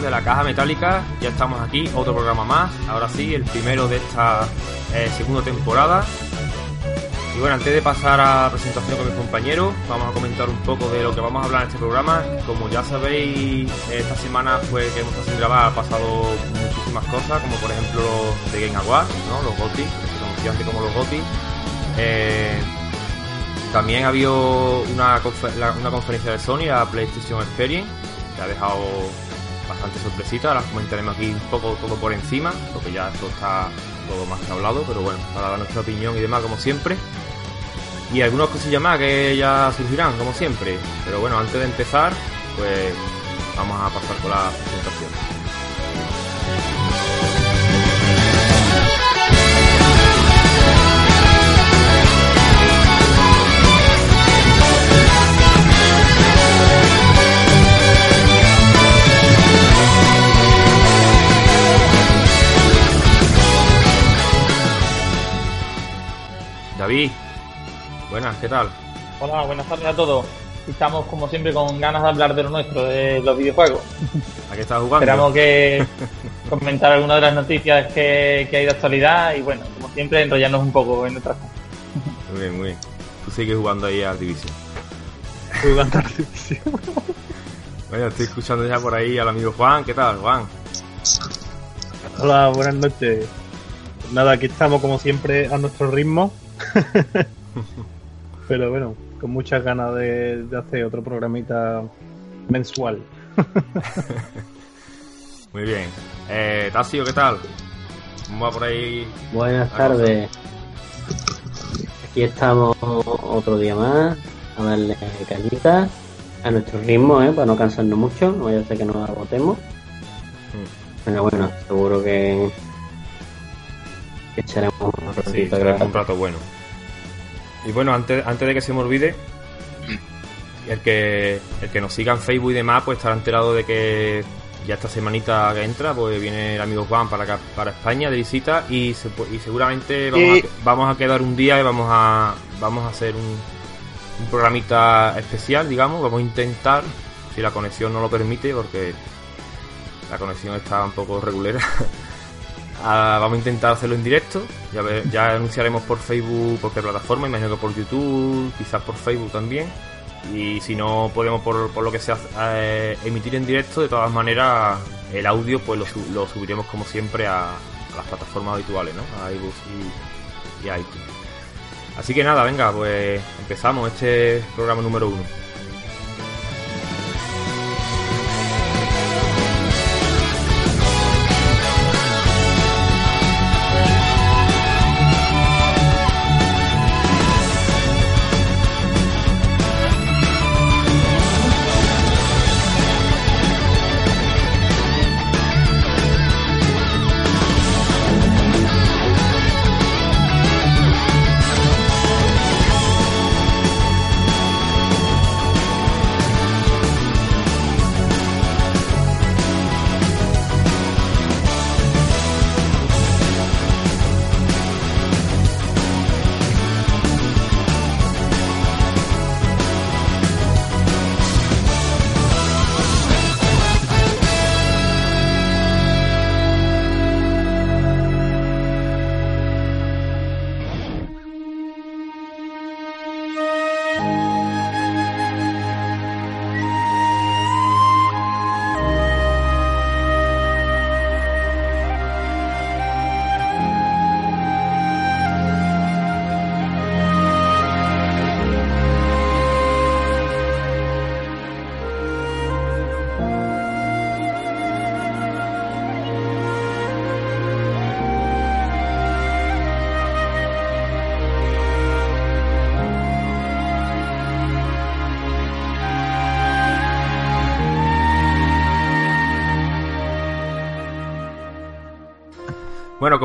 de la Caja Metálica, ya estamos aquí, otro programa más, ahora sí, el primero de esta eh, segunda temporada. Y bueno, antes de pasar a presentación con mis compañeros, vamos a comentar un poco de lo que vamos a hablar en este programa. Como ya sabéis, esta semana fue que hemos estado sin grabar, ha pasado muchísimas cosas, como por ejemplo de Game Awards, ¿no? los GOTY, que se antes como los GOTY. Eh, también ha habido una, una conferencia de Sony, la PlayStation Experience, que ha dejado bastante sorpresita. Ahora comentaremos aquí un poco todo por encima, porque ya esto está todo más que hablado, pero bueno, para dar nuestra opinión y demás, como siempre. Y algunas cosillas más que ya surgirán, como siempre. Pero bueno, antes de empezar, pues vamos a pasar con la presentación. David, buenas, ¿qué tal? Hola, buenas tardes a todos. Estamos como siempre con ganas de hablar de lo nuestro, de los videojuegos. ¿A qué estás jugando? Esperamos que comentar algunas de las noticias que, hay de actualidad y bueno, como siempre enrollarnos un poco en nuestras cosas. Muy bien, muy bien. Tú sigues jugando ahí a Division. Jugando a Division. bueno, estoy escuchando ya por ahí al amigo Juan. ¿Qué tal, Juan? Hola, buenas noches. Nada, aquí estamos como siempre a nuestro ritmo Pero bueno, con muchas ganas de, hacer otro programita mensual. Muy bien. Eh, Tasio, ¿qué tal? ¿Cómo va por ahí? Buenas tardes. Aquí estamos otro día más a darle cañitas a nuestro ritmo, ¿eh? para no cansarnos mucho, no vaya a ser que nos agotemos. Mm. Pero bueno, seguro que echaremos un rato bueno. Y bueno, antes, antes de que se me olvide, el que, el que nos siga en Facebook y demás, pues estará enterado de que ya esta semanita que entra, pues viene el amigo Juan para acá, para España de visita y, y seguramente vamos, a, vamos a quedar un día y vamos a, vamos a hacer un, un programita especial, digamos, vamos a intentar, si la conexión no lo permite, porque la conexión está un poco regulera. Ah, vamos a intentar hacerlo en directo. Ya, anunciaremos por Facebook, por qué plataforma, imagino que por YouTube, quizás por Facebook también. Y si no podemos, por, lo que sea, eh, emitir en directo, de todas maneras, el audio pues lo, subiremos como siempre a, las plataformas habituales, ¿no? A iBooks y, y iTunes. Así que nada, venga, pues empezamos este programa número uno.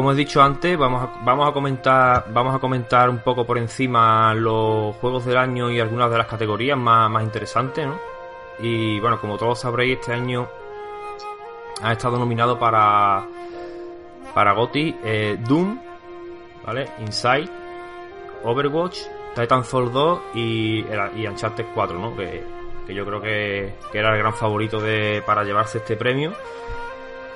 Como he dicho antes, vamos a, vamos a comentar vamos a comentar un poco por encima los juegos del año y algunas de las categorías más, más interesantes, ¿no? Y bueno, como todos sabréis, este año ha estado nominado para para GOTY eh, Doom, ¿vale? Inside, Overwatch, Titanfall 2 y, y Uncharted 4, ¿no? Que que yo creo que, que era el gran favorito de, para llevarse este premio.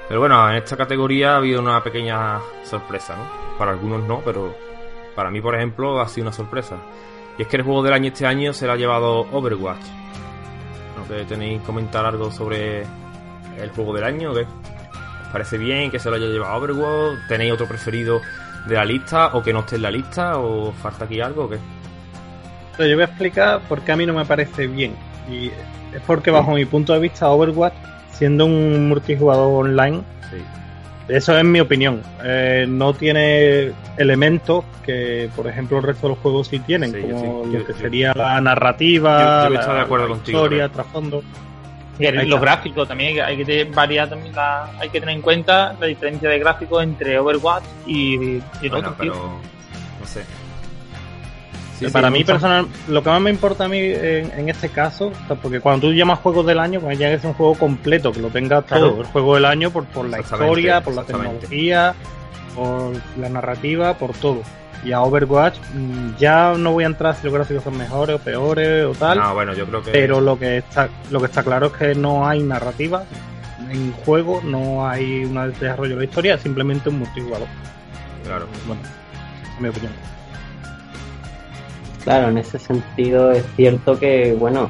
Pero bueno, en esta categoría ha habido una pequeña sorpresa, ¿no? Para algunos no, pero para mí, por ejemplo, ha sido una sorpresa. Y es que el juego del año este año se lo ha llevado Overwatch. ¿No que tenéis que comentar algo sobre el juego del año? ¿Qué? ¿Os parece bien que se lo haya llevado Overwatch? ¿Tenéis otro preferido de la lista o que no esté en la lista? ¿O falta aquí algo qué? Yo voy a explicar por qué a mí no me parece bien. Y es porque bajo mi punto de vista Overwatch, siendo un multijugador online, Sí. eso es mi opinión. Eh, no tiene elementos que, por ejemplo, el resto de los juegos sí tienen, Sí, como sí, lo que yo- sería la narrativa, yo- yo la, estoy de acuerdo la contigo, historia, trasfondo. Y el- los gráficos también hay que- hay que tener- variar también la, hay que tener en cuenta la diferencia de gráficos entre Overwatch y, y el Bueno, otro, tío. pero no sé. Sí, para mí, personal, lo que más me importa a mí en, en este caso, porque cuando tú llamas juegos del año, pues ya es un juego completo, que lo tenga Claro. todo, el juego del año por, por la historia, por la tecnología, por la narrativa, por todo. Y a Overwatch mm, ya no voy a entrar si los gráficos son mejores o peores o tal, No, bueno, yo creo que. pero lo que está lo que está claro es que no hay narrativa en juego, no hay un desarrollo de la historia, es simplemente un multijugador. Claro. Bueno, es mi opinión. Claro, en ese sentido es cierto que, bueno,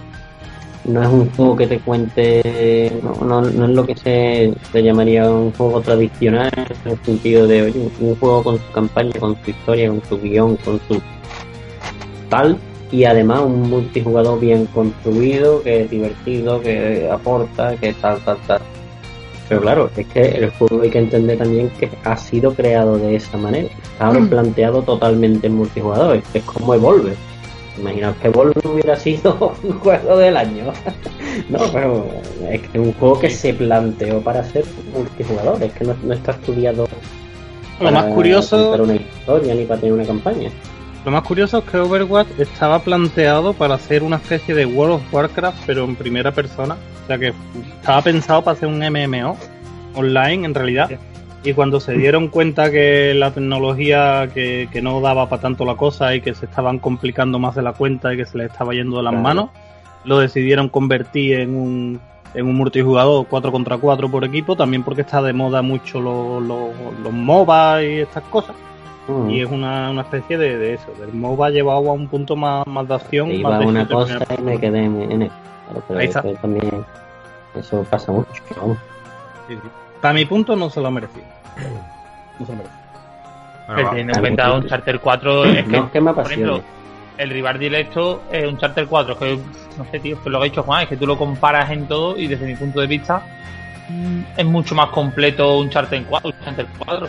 no es un juego que te cuente, no, no, no es lo que se, se llamaría un juego tradicional, en el sentido de, oye, un, juego con su campaña, con su historia, con su guion, con su tal, y además un multijugador bien construido, que es divertido, que aporta, que tal, tal, tal. Pero claro, es que el juego hay que entender también que ha sido creado de esa manera. Está planteado totalmente en multijugador. Es como Evolve. Imaginaos que Evolve hubiera sido un juego del año. no, pero es que es un juego que se planteó para ser multijugador. Es que no, no está estudiado Lo para más curioso contar una historia ni para tener una campaña. Lo más curioso es que Overwatch estaba planteado para hacer una especie de World of Warcraft, pero en primera persona. O sea que estaba pensado para hacer un MMO online en realidad. Y cuando se dieron cuenta que la tecnología que, que no daba para tanto la cosa y que se estaban complicando más de la cuenta y que se les estaba yendo de las Claro. manos, lo decidieron convertir en un, en un multijugador 4 contra 4 por equipo, también porque está de moda mucho los, los, los MOBA y estas cosas. Mm. Y es una, una especie de, de eso, del MOBA llevado a un punto más, más de acción. Te más iba de una cosa y me quedé en, en eso. Claro, pero Ahí está. eso también eso pasa mucho. Sí, sí. Para mi punto no se lo ha merecido. No se lo. Bueno, va. teniendo en cuenta un Charter 4 es que, No que me por ejemplo, el rival directo es un Charter 4 que no sé tío que lo que ha dicho Juan es que tú lo comparas en todo y desde mi punto de vista mm, es mucho más completo un Charter 4 un Charter 4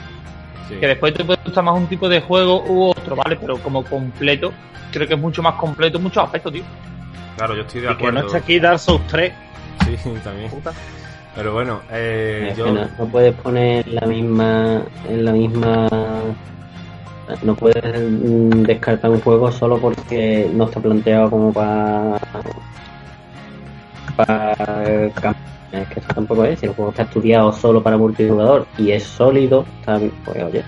Sí. que después te puede gustar más un tipo de juego u otro vale pero como completo creo que es mucho más completo en muchos aspectos tío Claro, yo estoy de Y que no acuerdo. esté aquí Dark Souls 3. Sí, también. Pero bueno, eh, yo. no, no puedes poner la misma en la misma no puedes descartar un juego solo porque no está planteado como para para es que eso tampoco es si el juego está estudiado solo para multijugador y es sólido está bien, pues oye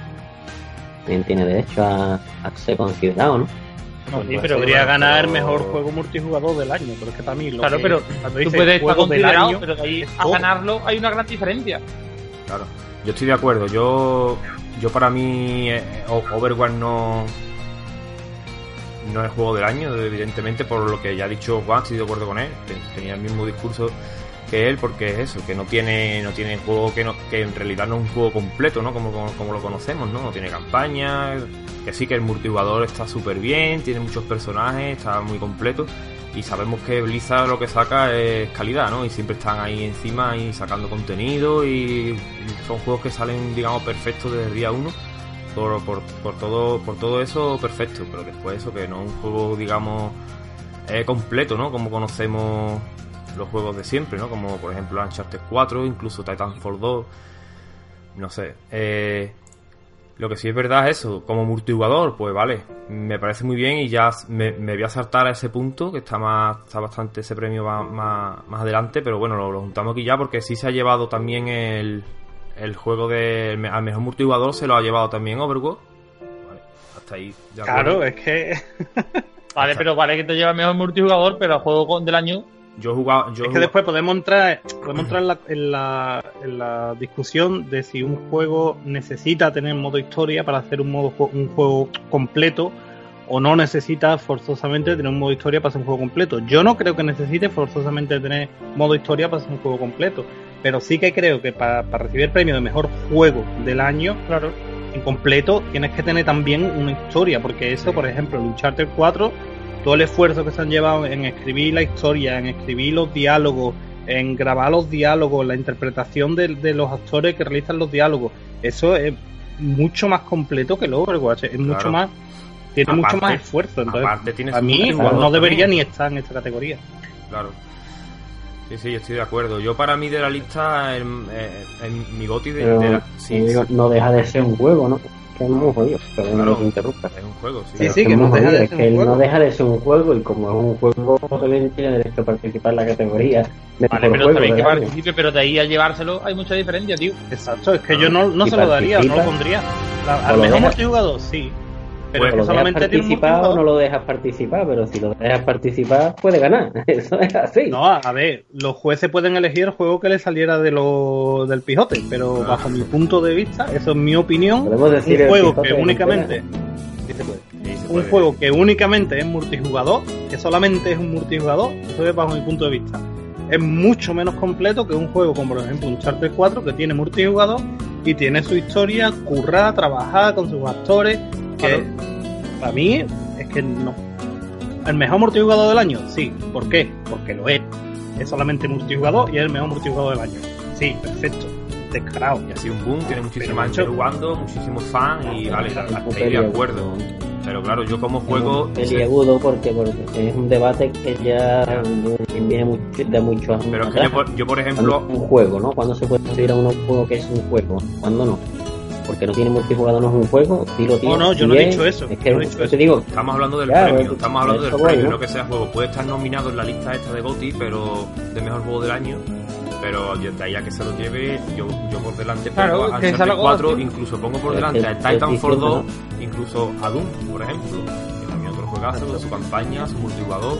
también tiene derecho a, a ser considerado ¿no? No, Pues sí, pero Podría bueno, ganar pero- mejor juego multijugador del año, pero es que para mí lo claro que- pero cuando tú puedes estar considerado año, pero de ahí es a todo. ganarlo hay una gran diferencia Claro, yo estoy de acuerdo. Yo, yo para mí, eh, Overwatch no, no es juego del año, evidentemente, por lo que ya ha dicho Juan, estoy de acuerdo con él. que Tenía el mismo discurso que él, porque es eso, que no tiene, no tiene juego que no, que en realidad no es un juego completo, ¿no? Como, como, como lo conocemos, ¿no? No tiene campaña, que sí que el multijugador está súper bien, tiene muchos personajes, está muy completo. Y sabemos que Blizzard lo que saca es calidad, ¿no? Y siempre están ahí encima y sacando contenido y son juegos que salen, digamos, perfectos desde el día uno. Por, por, por todo por todo eso, perfecto. Pero después eso, que no es un juego, digamos, eh, completo, ¿no? Como conocemos los juegos de siempre, ¿no? Como por ejemplo Uncharted 4, incluso Titanfall 2. No sé. Eh, lo que sí es verdad es eso, como multijugador, pues vale, me parece muy bien y ya me, me voy a saltar a ese punto, que está más, está bastante ese premio va- más, más adelante, pero bueno, lo, lo juntamos aquí ya porque sí se ha llevado también el, el juego de al mejor multijugador se lo ha llevado también Overwatch. Vale, hasta ahí. acuerdo. Claro, es que vale pero vale que te lleva mejor multijugador pero el juego del año Yo he jugado. Yo es que después podemos entrar, podemos entrar en, la, en, la, en la discusión de si un juego necesita tener modo historia para hacer un modo un juego completo o no necesita forzosamente tener un modo historia para hacer un juego completo. Yo no creo que necesite forzosamente tener modo historia para hacer un juego completo, pero sí que creo que para, para recibir el premio de mejor juego del año, Claro. en completo tienes que tener también una historia, porque eso, por ejemplo, el Uncharted 4, todo el esfuerzo que se han llevado en escribir la historia, en escribir los diálogos, en grabar los diálogos, la interpretación de, de los actores que realizan los diálogos, eso es mucho más completo que el Overwatch, es mucho más, tiene mucho más esfuerzo. Entonces, a mí multijugador no debería también. ni estar en esta categoría. Claro. Sí, sí, yo estoy de acuerdo. Yo para mí de la lista, en, mi goti de, Pero, de la... como Sí, digo, sí, no deja de ser un juego, ¿no? Que es muy jodido, perdón Claro. que te interrumpa. es un juego, sí. Sí, Pero sí, es que muy no deja jodido, de es ser que un no juego. deja de ser un juego y como es un juego, también tiene derecho a participar en la categoría. de Vale, pero juego también que participe, pero de ahí a llevárselo hay mucha diferencia, tío. Exacto, es que Ah, yo no, no se lo daría, no lo participa. pondría. La- al mejor multijugador, sí. Pero es O que lo dejas solamente participar o no lo dejas participar, pero si lo dejas participar, puede ganar. Eso es así. No, a ver, los jueces pueden elegir el juego que les saliera de lo, del Pijote, pero Ah. bajo mi punto de vista, eso es mi opinión, Podemos decir un juego que únicamente sí se puede. Sí, se un juego que únicamente es multijugador, que solamente es un multijugador, eso es bajo mi punto de vista. Es mucho menos completo que un juego como por ejemplo un Charter 4 que tiene multijugador y tiene su historia currada, trabajada con sus actores, que para mí es que no. ¿El mejor multijugador del año? Sí. ¿Por qué? Porque lo es. Es solamente multijugador y es el mejor multijugador del año. Sí, perfecto. Descarado. Y así un boom, tiene muchísima gente jugando, muchísimos fans y vale, hasta ahí de acuerdo. Pero claro, yo como juego... Peliagudo porque, porque es un debate que ya viene mucho, de muchos años. Pero es que yo, por- yo, por Cuando ejemplo, es un juego, ¿no? ¿Cuándo se puede considerar un juego que es un juego? ¿Cuándo no? Porque no tiene multijugador, no es un juego. Sí lo tiene. no, yo no he es. dicho eso, Es que no he dicho eso. te digo, Estamos hablando del Claro, premio, estamos hablando del premio, ¿no? no que sea juego. Puede estar nominado en la lista esta de GOTY, pero de mejor juego del año. Pero de ahí a que se lo lleve, yo, yo por delante Claro, pongo a que esa es la Uncharted 4, cosa. incluso pongo por Es delante que a Titanfall 2, diciendo, incluso a Doom, por ejemplo. Que también otro juegazo, con su campaña, su multijugador.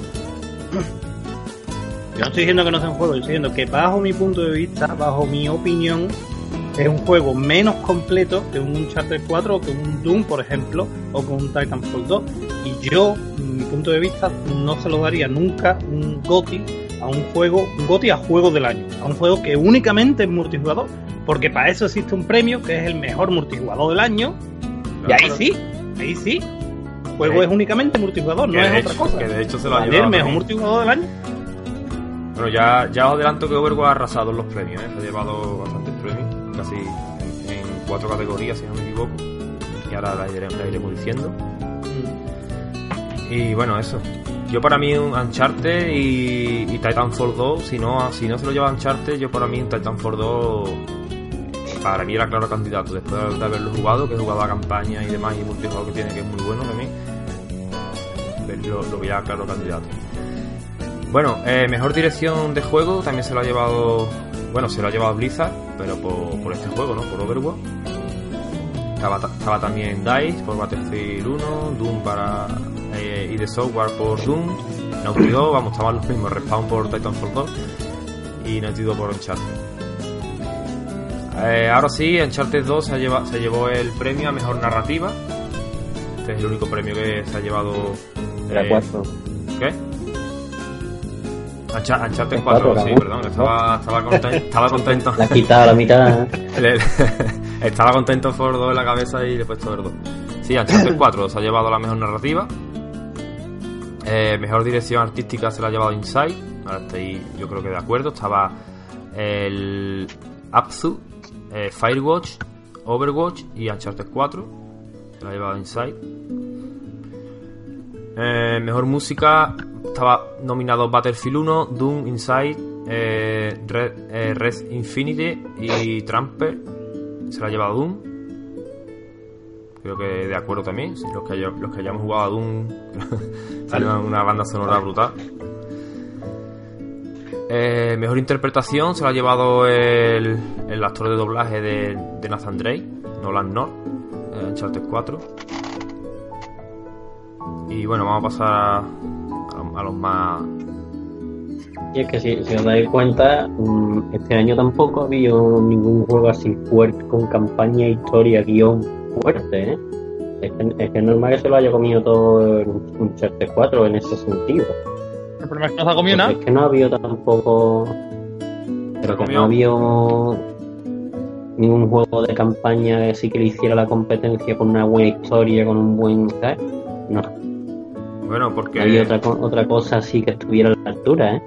Yo no estoy diciendo que no sea un juego, yo estoy diciendo que bajo mi punto de vista, bajo mi opinión, es un juego menos completo que un Uncharted 4 o que un Doom, por ejemplo, o que un Titanfall 2. Y yo, mi punto de vista, no se lo daría nunca un GOTI a un juego, un GOTI a juego del año, a un juego que únicamente es multijugador, porque para eso existe un premio que es el mejor multijugador del año, y ahí sí, ahí sí. El juego es únicamente multijugador, no es otra cosa. que de hecho se lo ha Vale, el llevado. mejor multijugador del año. Bueno, ya, ya os adelanto que Overwatch ha arrasado en los premios, ¿eh? se ha llevado bastantes premios, casi en, cuatro categorías, si no me equivoco. Y ahora la iremos, la iremos diciendo. Y bueno, eso. Yo para mí un Uncharted y, y Titanfall 2, si no, si no se lo lleva Uncharted, yo para mí un Titanfall 2 para mí era claro candidato. Después de haberlo jugado, que he jugado la campaña y demás y multijugador que tiene, que es muy bueno también, lo, lo veía claro candidato. Bueno, eh, mejor dirección de juego también se lo ha llevado. Bueno, se lo ha llevado Blizzard, pero por, por este juego, ¿no? Por Overwatch. Estaba, ta- estaba también DICE por Battlefield 1, Doom para. Eh, y The Software por Doom, Naughty Dog, vamos, estaban los mismos, Respawn por Titanfall 2 y Naughty Dog por Uncharted. Eh, ahora sí, Uncharted 2 se, ha lleva- se llevó el premio a mejor narrativa. Este es el único premio que se ha llevado. era eh. ¿Qué? Ancha- Uncharted Es 4, cuatro, sí, perdón, estaba, estaba, contento, estaba contento. La quitado la mitad. Le- estaba contento por 2 en la cabeza y le he puesto el 2. Sí, Uncharted 4 se ha llevado la mejor narrativa. Eh, mejor dirección artística se la ha llevado Inside. Ahora estoy, yo creo que de acuerdo. Estaba el Abzu, eh, Firewatch, Overwatch y Uncharted 4. Se la ha llevado Inside. Eh, mejor música estaba nominado Battlefield 1, Doom, Inside, eh, Red, eh, Red Infinity y Tramper. Se la ha llevado Doom. Creo que de acuerdo también. Los que, los que hayamos jugado a Doom, sale una- banda sonora brutal. Mejor interpretación se la ha llevado el, el actor de doblaje de, de Nathan Drake, Nolan North, en Uncharted 4. Y bueno, vamos a pasar a, a los más Y es que si, si os dais cuenta, mm, este año tampoco ha habido ningún juego así fuerte, con campaña, historia, guion fuerte, ¿eh? Es que, es que es normal que se lo haya comido todo en un Charter 4 en ese sentido. El problema es que no se ha comido nada. Es que no ha habido tampoco. Pero que no ha habido ningún juego de campaña que sí que le hiciera la competencia con una buena historia, con un buen. ¿sabes? No, Bueno, no porque. había otra, otra cosa así que estuviera a la altura, ¿eh?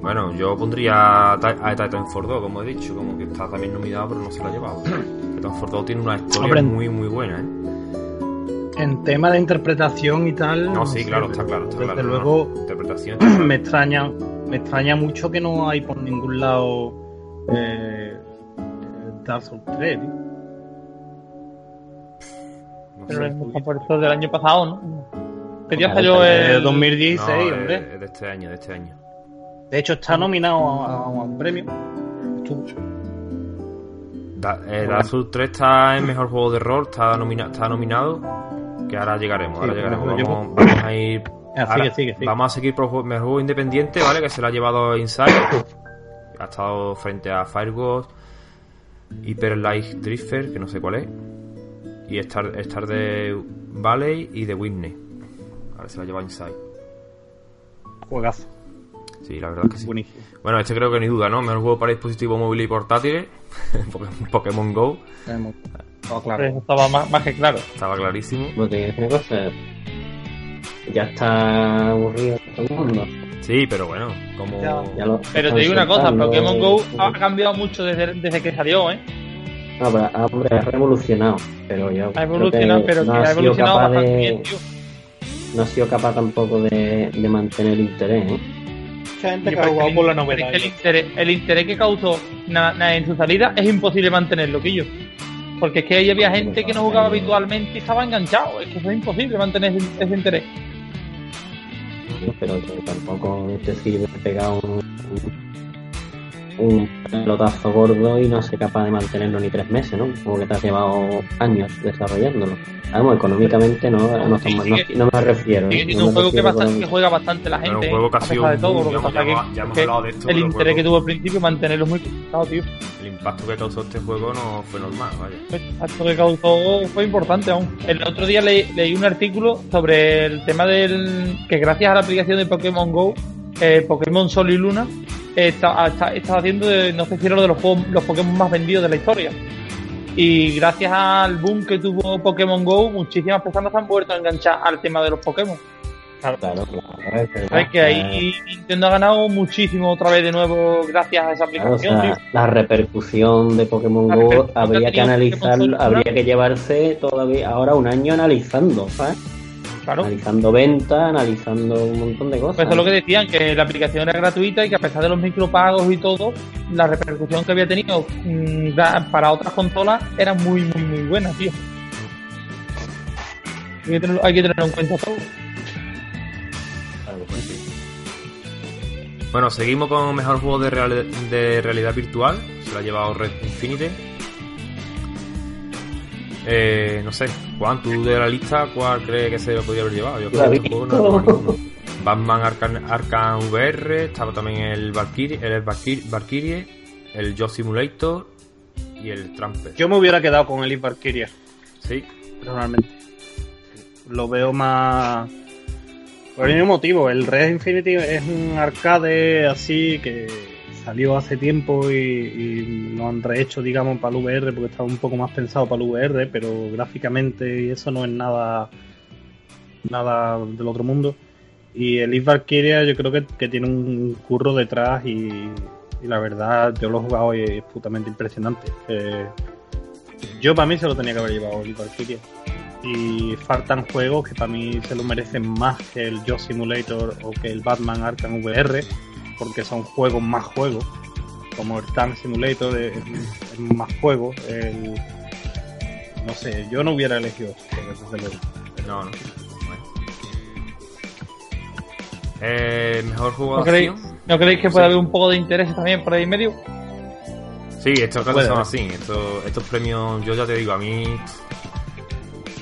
Bueno, yo pondría a Ti- a Titanfall 2, como he dicho, como que está también nominado, pero no se lo ha llevado. Titanfall 2 tiene una historia Hombre, muy, muy buena, ¿eh? En tema de interpretación y tal. No, sí, claro, está claro, está Desde claro. no, luego, no. Interpretación. está claro. me extraña, me extraña mucho que no hay por ningún lado eh, Dark Souls 3, tío. No Pero eso del año pasado, ¿no? Que ya salió Eh, el 2016, No, de- hombre. de este año, de este año. De hecho, está nominado a, a un premio. Estuvo- Da, eh, Dark Souls 3 está en mejor juego de rol, está, nomina- está nominado. Que ahora llegaremos, ahora Sí, llegaremos. Vamos, vamos a ir. Ah, ahora- sigue, sigue, sigue. Vamos a seguir por juego- mejor juego independiente, ¿vale? Que se lo ha llevado Inside. ha estado frente a Firewall, Hyper Light Drifter, que no sé cuál es. Y Star, Star de Valley y de Whitney. Ahora se lo ha llevado Inside. Juegazo, Sí, la verdad es que sí. buenísimo. Bueno, este creo que ni duda, ¿no? Mejor juego para dispositivos móviles y portátiles. Pokémon- Go. Todo claro. Estaba más, más que claro. Estaba clarísimo. Porque es una cosa. Ya está aburrido todo el mundo. Sí, pero bueno, como. Ya. Ya lo Pero te digo una cosa. Pokémon Go ha cambiado mucho desde, desde que salió, ¿eh? No, pero, ah, hombre, ha revolucionado. Pero yo. Ha evolucionado, que pero no que ha ha sido evolucionado capaz bastante de- bien, tío. No ha sido capaz tampoco de, de mantener el interés, ¿eh? Mucha gente que ha jugado el por la novedad. es que el, interés, el interés que causó na- na- en su salida es imposible mantenerlo, Quillo. Porque es que ahí había gente que no jugaba habitualmente y estaba enganchado. Es que eso es imposible mantener ese, ese interés. Pero tampoco te sirve pegar un, un pelotazo gordo y no ser capaz de mantenerlo ni tres meses, ¿no? Como que te has llevado años desarrollándolo. Vamos, económicamente no, no, Sí, no, sigue- no me refiero. Sigue ¿eh? siendo No un juego que, bastante, juega bastante la gente. un juego que ha a sido pesar de todo. muy- Lo que ya hemos- pasa ya que- ya de esto, el pero interés juego- que tuvo al principio, mantenerlo muy complicado, tío. El impacto que causó este juego no fue normal, vaya. El impacto que causó fue importante aún. El otro día le- leí un artículo sobre el tema del que gracias a la aplicación de Pokémon Go, eh, Pokémon Sol y Luna está, está, está haciendo, de- no sé si era uno de los, juegos, los Pokémon más vendidos de la historia. Y gracias al boom que tuvo Pokémon Go, muchísimas personas se han vuelto a enganchar al tema de los Pokémon. Claro, claro. Sabes que ahí Nintendo ha ganado muchísimo otra vez de nuevo gracias a esa Claro, o aplicación. sea, la repercusión de Pokémon La Go habría ha que analizar, Pokémon Go, habría que llevarse todavía ahora un año analizando, ¿sabes? Claro. Analizando ventas, analizando un montón de cosas. Pues eso es lo que decían, que la aplicación era gratuita y que a pesar de los micropagos y todo, la repercusión que había tenido mm, para otras consolas era muy, muy, muy buena, tío. Hay que tenerlo, hay que tenerlo en cuenta todo. Bueno, seguimos con mejor juego de, real- de realidad virtual. Se lo ha llevado Red Infinite. Eh, no sé, Juan, tú de la lista, ¿cuál crees que se lo podría haber llevado? Yo creo que juego no ninguno. Batman Arkham, Arkham VR, estaba también el Valkyrie, el Valkyrie, Valkyrie, el Job Simulator y el Tramper. Yo me hubiera quedado con el Elite Valkyria, Sí, personalmente. Lo veo más. Por el mismo motivo, el Red Infinity es un arcade así que salió hace tiempo y, y lo han rehecho, digamos, para el VR porque estaba un poco más pensado para el VR, pero gráficamente eso no es nada nada del otro mundo. Y el Elite Valkyria yo creo que, que tiene un curro detrás y, y la verdad yo lo he jugado y es putamente impresionante. Eh, yo para mí se lo tenía que haber llevado el Valkyria. Y faltan juegos que para mí se lo merecen más que el Job Simulator o que el Batman Arkham VR, porque son juegos más juegos. Como el Tank Simulator es, es más juego. El, no sé, yo no hubiera elegido este, desde luego. no, no. Eh, mejor juego ¿No creéis. ¿No creéis que puede haber un poco de interés también por ahí en medio? Sí, estos casos son así. Estos, estos premios, yo ya te digo, a mí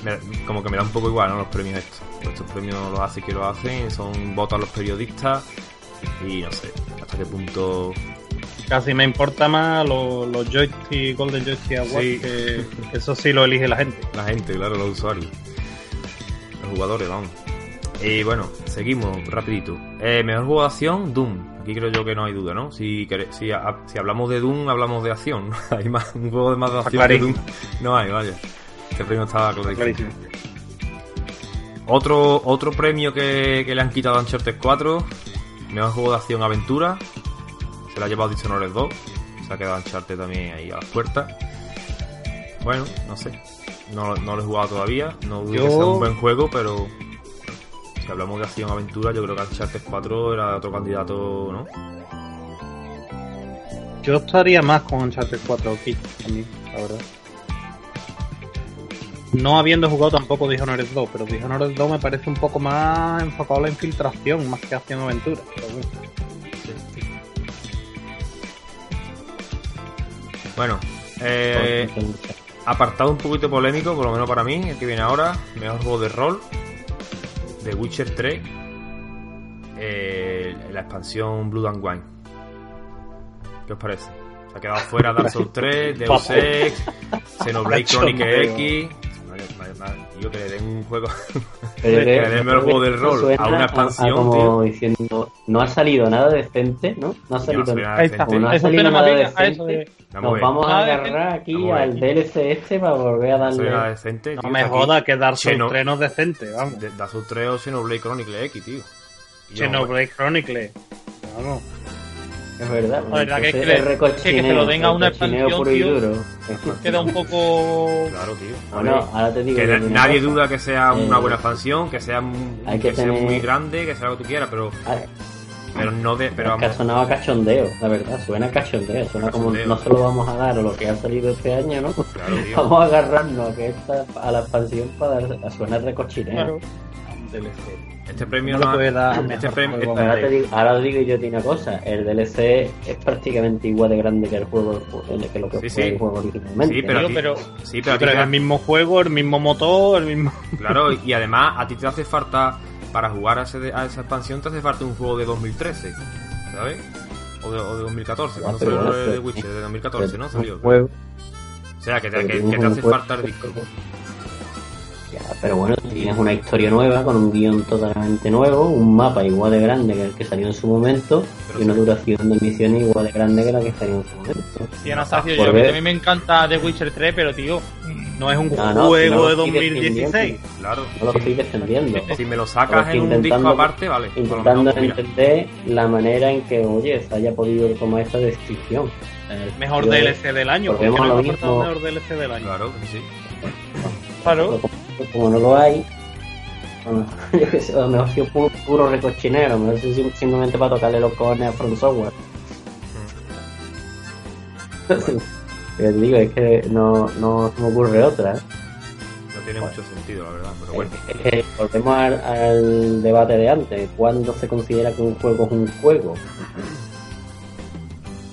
me- como que me da un poco igual, ¿no? Los premios estos. Estos premios los hace que lo hacen, son votos a los periodistas Y no sé hasta qué punto. Casi me importa más los, los joystick, Golden Joystick Awards, Sí. que eso sí lo elige la gente. La gente, claro, los usuarios. Los jugadores, vamos. Y bueno, seguimos rapidito. Eh, mejor juego de acción, Doom. Aquí creo yo que no hay duda, ¿no? Si, si, si hablamos de Doom, hablamos de acción. hay más, un juego de más de acción que Doom. No hay, vaya. Este premio estaba clarísimo. Clarísimo. Otro, otro premio que, que le han quitado a Uncharted 4, mejor juego de acción aventura, se lo ha llevado Dishonored 2, se ha quedado Uncharted también ahí a las puertas. Bueno, no sé, no, no lo he jugado todavía, no dudo que sea un buen juego, pero si hablamos de acción aventura, yo creo que Uncharted 4 era otro candidato, ¿no? Yo estaría más con Uncharted 4 aquí, también, la verdad. No habiendo jugado tampoco Dishonored 2, pero Dishonored 2 me parece un poco más enfocado a la infiltración, más que acción aventura. Pero bueno. Bueno, eh, apartado un poquito polémico, por lo menos para mí, el que viene ahora, mejor juego de rol, The Witcher 3, eh, la expansión Blood and Wine. ¿Qué os parece? Se ha quedado fuera Dark Souls 3, Deus Ex, Xenoblade Chronicles X. Que le den un juego. Pero que le den el juego del rol a una expansión, como tío. diciendo, no ha salido nada decente, ¿no? No ha salido no nada. decente. No ha salido nada decente, Nos vamos a agarrar aquí al DLC este para volver a no darle. decente. No tío, me joda que 3 no es decente, vamos. Souls 3 o Xenoblade Chronicles X, tío. Xenoblade Chronicles. Vamos. Es verdad. La verdad que es que le- recochineo, que se lo den a una expansión, puro y tío. duro. Queda un poco... Claro, tío. A Bueno, ver. ahora te digo. Que nadie cosa. duda que sea una Eh, buena expansión, que sea, un- hay que que sea tener- muy grande, que sea lo que tú quieras, pero, Ah, pero no de. Pero es que ha vamos, sonado a cachondeo, la verdad, suena a cachondeo, suena como Cachondeo. no se lo vamos a dar a lo que ha salido este año, ¿no? claro, tío. Vamos a agarrarnos a, que esta, a la expansión para dar, a suena recochineo. Claro. Este premio No puede dar este premio- juego. Ahora, te digo, ahora digo yo tiene una cosa, el DLC es prácticamente igual de grande que el juego que lo que Sí, fue sí. el juego originalmente. Sí, pero, ti- pero- sí, pero es el mismo juego, el mismo motor, el mismo. claro, y además a ti te hace falta, para jugar a, ese- a esa expansión, te hace falta un juego de 2013, ¿sabes? O de, o de 2014, cuando Ah, salió bueno, de Witcher, de 2014, ¿no? Salió. juego, O sea, que te, que- que hace falta el disco. Ya, pero bueno, tienes una historia nueva con un guion totalmente nuevo, un mapa igual de grande que el que salió en su momento Pero y una sí. duración de misiones igual de grande que la que salió en su momento. Sí, Anastasio, Por yo, a mí me encanta The Witcher 3, pero tío, No es un No, no, juego no de estoy 2016. Claro. No lo estoy defendiendo. Si me lo sacas Porque en un disco intentando- aparte, vale. Intentando entender la manera en que, oye, se haya podido tomar esta decisión. Eh, Mejor DLC del año, porque volvemos no lo mejor DLC del año. Claro, que sí. claro. Como, como no lo hay, bueno, yo qué sé, a lo mejor ha sido puro, puro recochinero, a lo mejor es sim- simplemente para tocarle los cojones a From Software. Digo, es que no, no se me ocurre otra. ¿eh? No tiene mucho sentido, la verdad, pero bueno. Es que volvemos al, al debate de antes. ¿Cuándo se considera que un juego es un juego?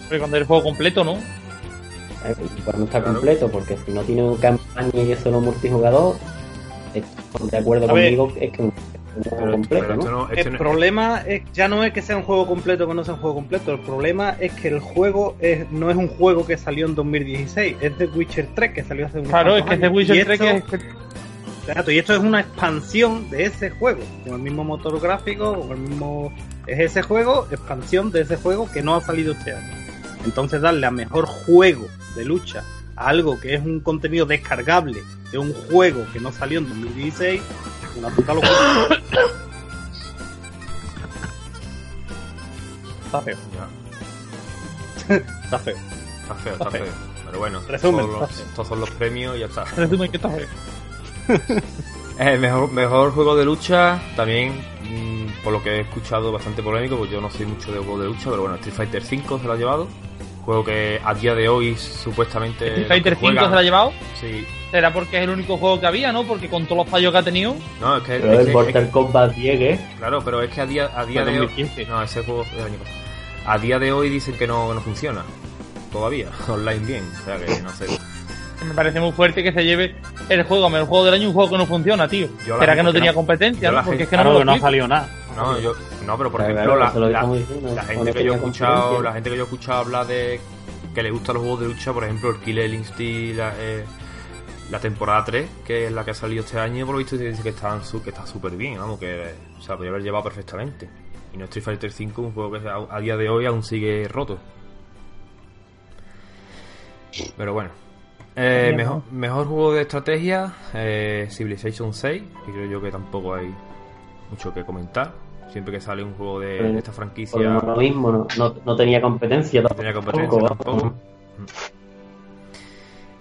Pero cuando el juego completo, ¿no? ¿Eh? ¿Y cuándo está Claro. completo? Porque si no tiene una campaña y es solo multijugador, de acuerdo A conmigo que es que es un juego Pero, completo, pero ¿no? esto no, esto El no- problema es, ya no es que sea un juego completo o que no sea un juego completo. El problema es que el juego es, no es un juego que salió en 2016. Es The Witcher 3 que salió hace unos Claro, es que The. Witcher Y 3 esto- que es... Exacto, y esto es una expansión de ese juego, con el mismo motor gráfico, con el mismo... Es ese juego, expansión de ese juego que no ha salido este año. Entonces darle a mejor juego de lucha a algo que es un contenido descargable de un juego que no salió en 2016 es una puta locura. Está feo, Ya, está feo. está feo, está feo. Pero bueno, Resumen, estos son los- está feo. estos son los premios y ya está. Resumen que está feo. Eh, mejor, mejor juego de lucha, también, mm, por lo que he escuchado, bastante polémico, pues yo no soy mucho de juego de lucha, pero bueno, Street Fighter 5 se lo ha llevado. Juego que a día de hoy supuestamente. Street Fighter que 5 juegan- se la ha llevado. Sí, Será porque es el único juego que había, ¿no? Porque con todos los fallos que ha tenido. no, es que. Pero es el que- Mortal es que- Kombat llegue, claro, pero es que a día, a día de hoy. 2015. No, ese juego del año pasado. A día de hoy dicen que no, no funciona. Todavía, online bien. O sea que no sé. Me parece muy fuerte que se lleve el juego, el juego del año, un juego que no funciona, tío. Yo Será que no tenía no- competencia, yo ¿no? Porque gente- es que no Claro no salido nada. No, yo, no, pero por ejemplo, la, gente que yo he escuchado, la gente que yo he escuchado hablar de que le gustan los juegos de lucha, por ejemplo, el Killer Instinct, la, eh, la temporada 3, que es la que ha salido este año, por lo visto dice que, están que está súper bien, vamos, que o sea, podría haber llevado perfectamente. Y no Street Fighter 5, un juego que a, a día de hoy aún sigue roto. Pero bueno. Eh, mejor, mejor juego de estrategia, eh, Civilization 6, que creo yo que tampoco hay mucho que comentar. Siempre que sale un juego de, Pero- de esta Por franquicia, lo mismo, no, no, no tenía competencia no tampoco. tenía competencia tampoco.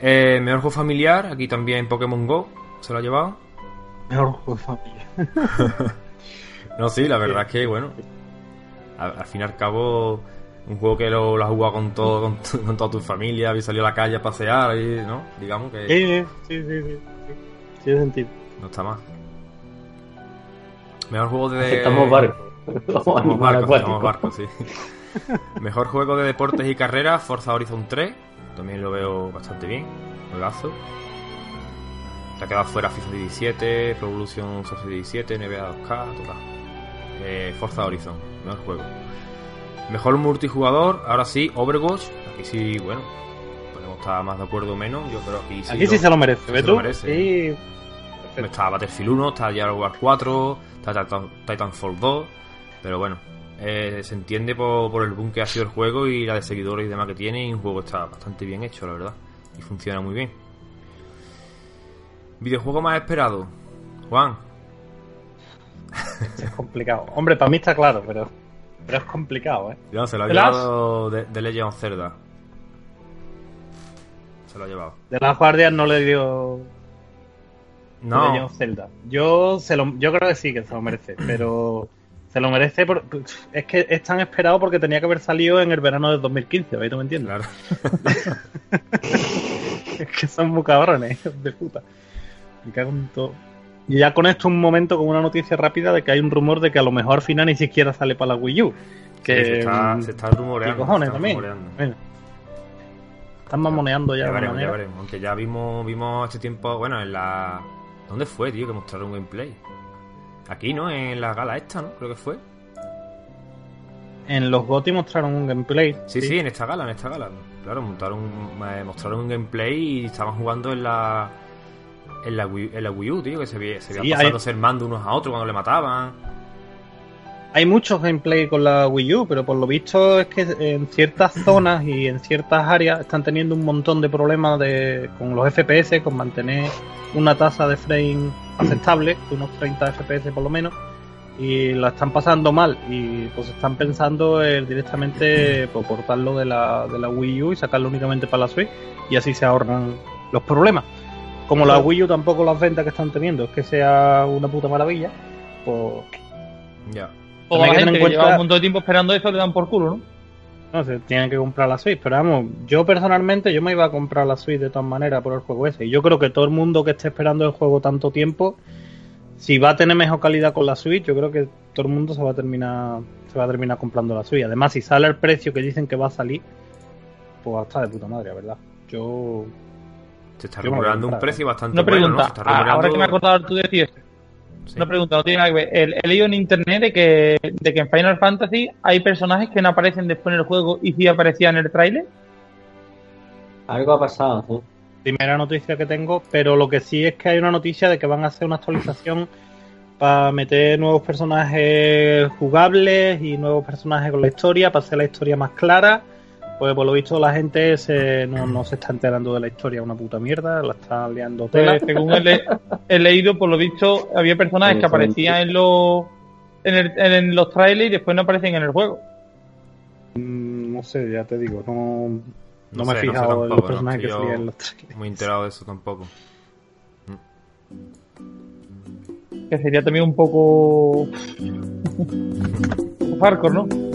Eh, mejor juego familiar, aquí también Pokémon Go se lo ha llevado. Mejor juego de familia. No, sí, la verdad es que, bueno, al, al fin y al cabo, un juego que lo, lo has jugado con todo, con, tu- con toda tu familia, habéis salido a la calle a pasear, y, ¿no? Digamos que Sí, sí, sí, sí. sí. Tiene sentido. no está mal. Mejor juego de... Aceptamos barcos. Animal barcos, acuático. somos barcos, sí. Mejor juego de deportes y carreras, Forza Horizon 3. También lo veo bastante bien. Juegazo. Se ha quedado fuera FIFA 17, Pro Evolution Soccer 17, NBA 2K, total. Eh, Forza Horizon, mejor juego. Mejor multijugador, ahora sí, Overwatch. Aquí sí, bueno, podemos estar más de acuerdo o menos. Yo creo que aquí sí. Aquí lo- sí se lo merece, se ¿ves lo tú? merece. Sí. Está Battlefield 1, está of War 4, está Titan- Titanfall 2, pero bueno, eh, se entiende por, por el boom que ha sido el juego y la de seguidores y demás que tiene, y un juego está bastante bien hecho, la verdad, y funciona muy bien. Videojuego más esperado, Juan. Es complicado. Hombre, para mí está claro, pero, pero es complicado, ¿eh? Ya se lo ha llevado de, de Legend of Zelda. Se lo ha llevado. De las guardias no le dio No, Zelda. Yo, se lo, yo creo que sí que se lo merece, pero se lo merece por, es que es tan esperado porque tenía que haber salido en el verano del 2015, ¿veis? ¿Tú me entiendes? claro. Es que son muy cabrones, de puta. Me cago en todo. Y ya con esto un momento con una noticia rápida de que hay un rumor de que a lo mejor al final ni siquiera sale para la Wii U. Que Sí, se, está, mm, se está rumoreando. ¿qué cojones se está también? rumoreando. Bueno. Están mamoneando ya, Ya de veremos, ya veremos. Aunque ya vimos, vimos este tiempo, bueno, en la... ¿Dónde fue, tío, que mostraron un gameplay? Aquí, ¿no? En la gala esta, ¿no? Creo que fue. En los GOTY mostraron un gameplay. Sí, sí, en esta gala, en esta gala. Claro, montaron, eh, mostraron un gameplay y estaban jugando en la... En la, Wii, en la Wii U, tío, que se veía, se veía Sí, pasándose el mando unos a otros cuando le mataban. Hay muchos gameplay con la Wii U, pero por lo visto es que en ciertas zonas y en ciertas áreas están teniendo un montón de problemas de, con los FPS, con mantener una tasa de frame aceptable, de unos 30 FPS por lo menos, y la están pasando mal y pues están pensando eh, directamente pues, portarlo de la, de la Wii U y sacarlo únicamente para la Switch y así se ahorran los problemas. Como la Wii U tampoco las ventas que están teniendo es que sea una puta maravilla, pues Ya. La hay que gente que cuenta- lleva un montón de tiempo esperando eso le dan por culo, ¿no? No sé, tienen que comprar la Switch, pero vamos, yo personalmente yo me iba a comprar la Switch de todas maneras por el juego ese. Y yo creo que todo el mundo que esté esperando el juego tanto tiempo, si va a tener mejor calidad con la Switch, yo creo que todo el mundo se va a terminar se va a terminar comprando la Switch. Además, si sale el precio que dicen que va a salir, pues está de puta madre, la verdad. Yo Se está Yo un precio bastante Una bueno, ¿no? pregunta, Se está a- ahora que me he acordado tú decías, Sí. una pregunta, no tiene nada que ver. He, he leído en internet de que, de que en Final Fantasy hay personajes que no aparecen después en el juego y sí aparecían en el tráiler. Algo ha pasado, sí. primera noticia que tengo, pero lo que sí es que hay una noticia de que van a hacer una actualización para meter nuevos personajes jugables y nuevos personajes con la historia, para hacer la historia más clara. Pues por lo visto la gente se, no, no se está enterando de la historia, una puta mierda, la está liando. Pues, según he, le- he leído, por lo visto, había personajes que aparecían en los en, el- en los trailers y después no aparecen en el juego. Mm, No sé, ya te digo, no, no, No me he sé, no sé fijado en los personajes que salían en los trailers. Muy enterado de eso tampoco. Que sería también un poco. un poco hardcore, ¿no?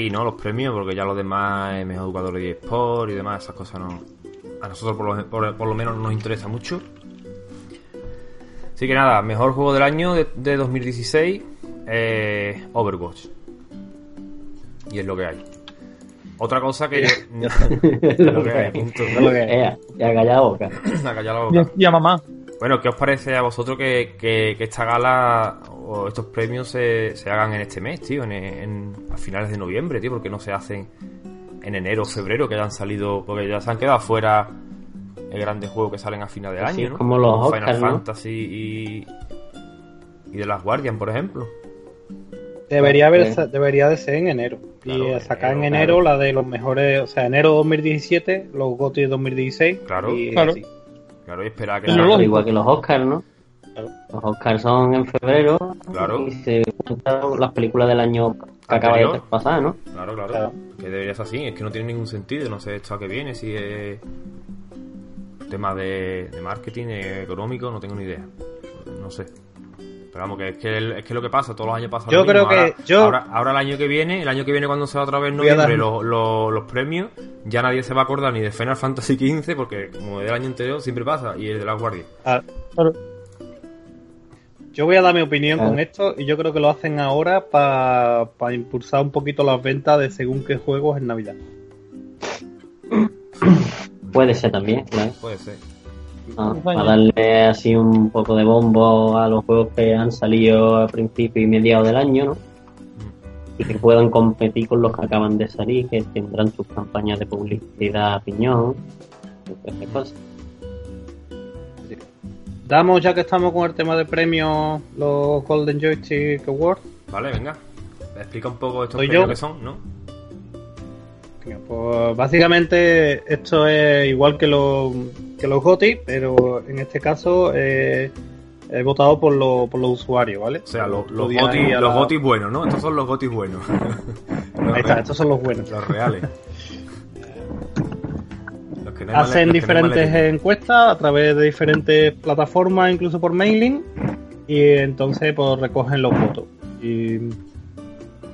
Aquí, ¿no? Los premios, porque ya los demás, eh, mejor jugador de eSport y demás, esas cosas no. A nosotros por lo, por- por lo menos no nos interesa mucho. Así que nada, mejor juego del año de, de 2016, eh, Overwatch. Y es lo que hay. Otra cosa que... es lo que hay, punto. Es lo que. Ea, ya calla la boca. A callar la boca. Y a mamá. Bueno, ¿qué os parece a vosotros que, que- que esta gala o estos premios se, se hagan en este mes, tío? En, en- a finales de noviembre, tío, porque no se hacen en enero o febrero, que hayan salido, porque ya se han quedado fuera el grandes juegos que salen a final de Así año, ¿no? como los Final. Fantasy y, y de las Guardian, por ejemplo. Debería, haber, Sí. debería de ser en enero. Claro, y sacar en enero, enero la de los mejores, o sea, enero 2017, los GOTY 2016. Claro. y Claro. así. Claro, y esperar que Pero igual que los Oscars, ¿no? Claro. Los Oscars son en febrero Claro. y se las películas del año que acaba de pasar, ¿no? Claro, claro, Claro. Que debería ser así, es que no tiene ningún sentido, no sé esto a qué viene, si es tema de, de marketing, eh, económico, no tengo ni idea. No sé. Pero vamos, que es que, el- es que lo que pasa, todos los años pasa Yo lo mismo. creo que- ahora, yo- ahora, ahora el año que viene, el año que viene cuando sea otra vez noviembre dar- los, los, los premios, ya nadie se va a acordar ni de Final Fantasy XV, porque como del año anterior siempre pasa, y el de las guardias. Ah, Claro. Yo voy a dar mi opinión Claro. con esto y yo creo que lo hacen ahora para impulsar un poquito las ventas de según qué juegos en Navidad. Puede ser también, claro. Puede ser. Ah, para darle así un poco de bombo a los juegos que han salido a principio y mediados del año, ¿no? Y que puedan competir con los que acaban de salir, que tendrán sus campañas de publicidad a piñón, y esas cosas. Damos, ya que estamos con el tema de premios, los Golden Joystick Awards. Vale, venga. Explica un poco estos ¿Soy premios yo? que son, ¿no? Pues básicamente esto es igual que los, que los GOTY, pero en este caso eh, he votado por, lo- por los usuarios, ¿vale? O sea, lo- los a los la- buenos, ¿no? Estos son los gotis buenos. Los Ahí está, estos son los buenos. Los reales. Los que no hay male- Hacen no diferentes encuestas a través de diferentes plataformas, incluso por mailing, y entonces pues recogen los votos. Y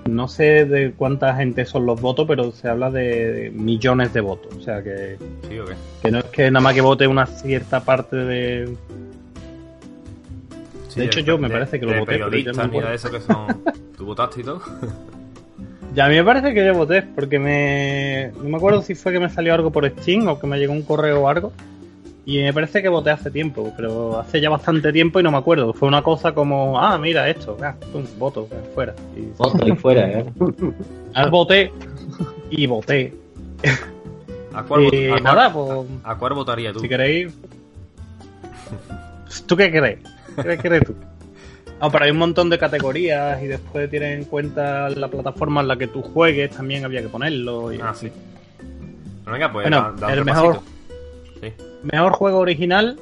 no sé de cuánta gente son los votos, pero se habla de, millones de votos. O sea que, Sí, ¿o qué? que no es que nada más que vote una cierta parte de... Sí, De hecho, yo me parece que lo de voté, periodistas nada de acuerdo. eso que son. ¿Tú votaste y todo? Ya a mí me parece que yo voté, porque me... No me acuerdo si fue que me salió algo por Steam o que me llegó un correo o algo. Y me parece que voté hace tiempo, pero hace ya bastante tiempo y no me acuerdo. Fue una cosa como, ah, mira esto, ah, pum, voto, ah, fuera. Y, Otro y fuera, ¿eh? Ah, Voté. y voté. ¿A cuál, Y vot- a cuál- nada, pues, ¿A cuál votaría tú? si queréis... ¿Tú qué crees? ¿Qué crees tú? No, pero hay un montón de categorías y después tienes en cuenta la plataforma en la que tú juegues, también había que ponerlo. Y Ah, sí. Bueno, venga, pues Bueno, da, da el mejor-. Sí. Mejor juego original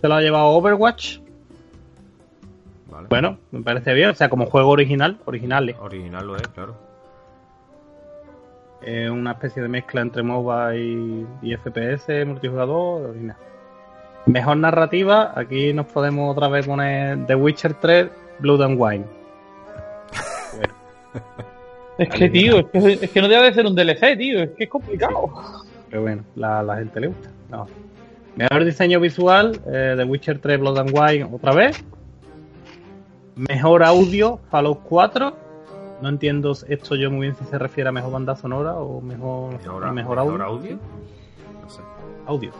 se lo ha llevado Overwatch. Vale. Bueno, me parece bien. O sea, como juego original, originales. Original lo es, claro. Es una especie de mezcla entre MOBA y, y FPS, multijugador, original. Mejor narrativa, aquí nos podemos otra vez poner The Witcher 3, Blood and Wine. Es que, tío, es que, es que no debe de ser un DLC, tío. Es que es complicado. Pero bueno, la, la gente le gusta. No. Mejor diseño visual, eh, The Witcher 3, Blood and Wine, otra vez. Mejor audio, Fallout 4. No entiendo esto yo muy bien si se refiere a mejor banda sonora o mejor, Mejor, mejor, audio. audio. No sé. audio.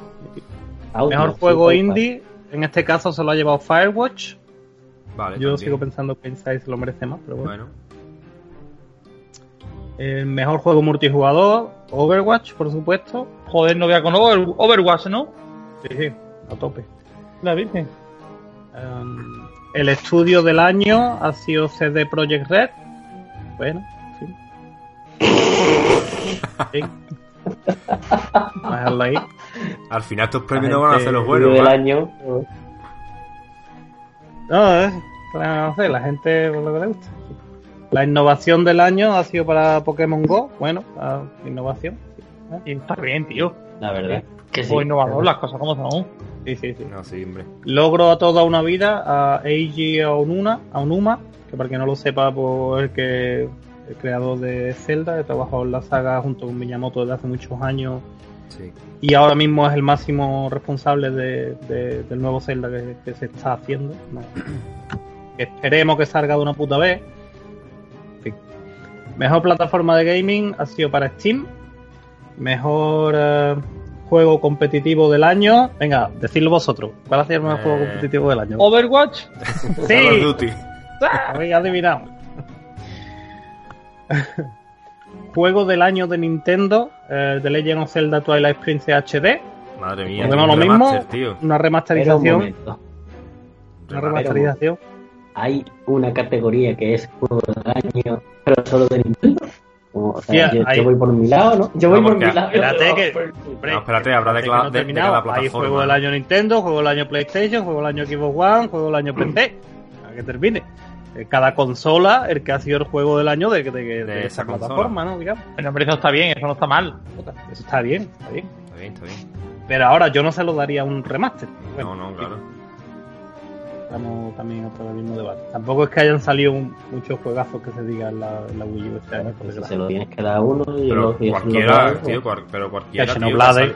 Audio, Mejor juego indie, en este caso se lo ha llevado Firewatch. Vale. Yo también. sigo pensando que Inside se lo merece más, pero bueno. Bueno, El mejor juego multijugador, Overwatch, por supuesto. Joder, no vea con Over- Overwatch, ¿no? Sí, sí, a tope. La Virgen. Um, el estudio del año ha sido CD Projekt Red. Bueno, sí. Sí. Al final estos premios no van a ser los Estudio buenos. del año. No, eh, no sé, la gente por lo que le gusta. La innovación del año ha sido para Pokémon Go. Bueno, innovación. Y está bien, tío. La verdad. Que sí. O innovador, las cosas como son. Sí, sí, sí. No, sí, hombre. Logro a toda una vida a Eiji Aonuma, Aonuma, que para que no lo sepa, pues el que el creador de Zelda, he trabajado en la saga junto con Miyamoto desde hace muchos años Sí. y ahora mismo es el máximo responsable de- de- del nuevo Zelda que, que se está haciendo. ¿no? Que Esperemos que salga de una puta vez. En fin. Mejor plataforma de gaming ha sido para Steam. Mejor eh, juego competitivo del año. Venga, decidlo vosotros. ¿Cuál ha sido el mejor Eh, juego competitivo del año? Overwatch. Call of Sí, Duty. habéis adivinado. juego del año de Nintendo. eh, The Legend of Zelda Twilight Princess HD. Madre mía. A lo mismo. tío. Una un remasterización. Una Remaster. remasterización. Hay una categoría que es juego del año, pero solo de Nintendo. Como, o sea, Hostia, yo, hay- yo voy por mi lado, ¿no? Yo voy No, por mi lado. Espérate que- Hombre, No, espérate, habrá de, no de- de terminado. cada Hay plataforma. juego del año Nintendo, juego del año PlayStation, juego del año Xbox One, juego del año PC. A que termine. Eh, Cada consola, el que ha sido el juego del año de, de, de- de esa plataforma, ¿no? Digamos. Pero hombre, eso está bien, eso no está mal. Eso está bien, está bien. Está bien, está bien. Pero ahora yo no se lo daría un remaster. Bueno, no, no, claro. Estamos también otra vez en el mismo debate. Tampoco es que hayan salido un- muchos juegazos que se digan en la, la Wii U este año. pues se lo tienes que dar a uno, y Pero lo lo cualquiera, tío, cual- pero cualquiera. El tío, Xenoblade.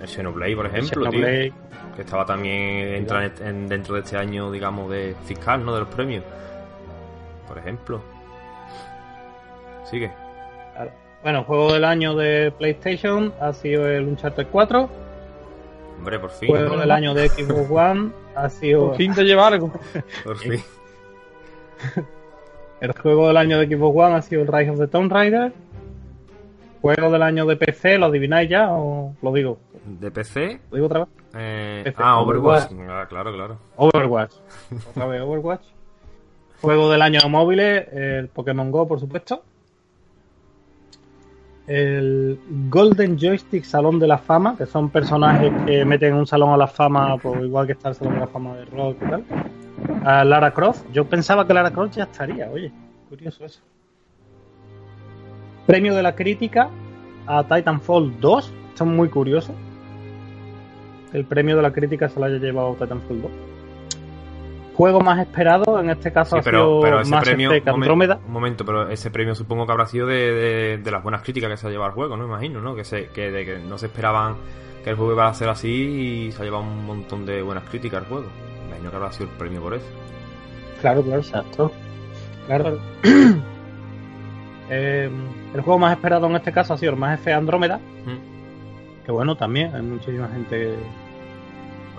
El Xenoblade, por ejemplo, tío. Xenoblade, Que estaba también entra en, en- dentro de este año, digamos, de fiscal, ¿no? De los premios. Por ejemplo. Sigue. claro. Bueno, juego del año de PlayStation ha sido el Uncharted 4. Hombre, por fin. Juego del año de Xbox One ha sido Por fin te lleva algo. Por fin. el juego del año de Xbox One ha sido el Rise of the Tomb Raider. Juego del año de PC, ¿lo adivináis ya o lo digo? De PC. ¿Lo digo otra vez? eh, PC. ah, Overwatch. Ah, claro, claro. Overwatch. Otra vez Overwatch. Juego del año de móviles, el Pokémon Go, por supuesto. El Golden Joystick Salón de la Fama, que son personajes que meten un salón a la fama, pues igual que está el Salón de la Fama de Rock y tal. A Lara Croft. Yo pensaba que Lara Croft ya estaría, oye, curioso eso. Premio de la crítica a Titanfall 2. Esto es muy curioso. El premio de la crítica se lo haya llevado Titanfall 2. Juego más esperado, en este caso Sí, ha pero, sido pero ese Mass premio. Effect Andrómeda. Un momento, pero ese premio supongo que habrá sido de, de- de las buenas críticas que se ha llevado el juego, ¿no? Imagino, ¿no? Que, se, que, de que no se esperaban que el juego iba a ser así y se ha llevado un montón de buenas críticas al juego. Imagino que habrá sido el premio por eso. Claro, claro. Exacto. Claro. Eh, el juego más esperado en este caso ha sido el Mass Effect Andrómeda. Mm. Que bueno, también hay muchísima gente.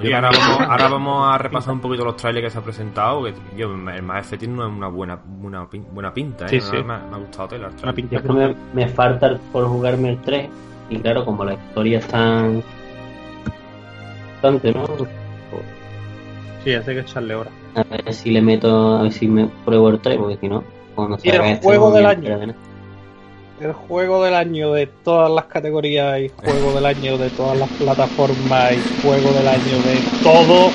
Oye, ahora vamos, ahora vamos a repasar un poquito los trailers que se ha presentado. Que yo, el Mass Effect tiene una, una buena, una pin- buena pinta, ¿eh? Sí, Me- sí. Me, ha- me ha gustado tela el Una trailer. pinta Es que me, me falta por jugarme el 3 y claro, como la historia es tan... Bastante, ¿no? Sí, hace que echarle hora. A ver si le meto, a ver si me pruebo el 3, porque si no, cuando Y el este juego del año. El juego del año de todas las categorías y juego del año de todas las plataformas y juego del año de todo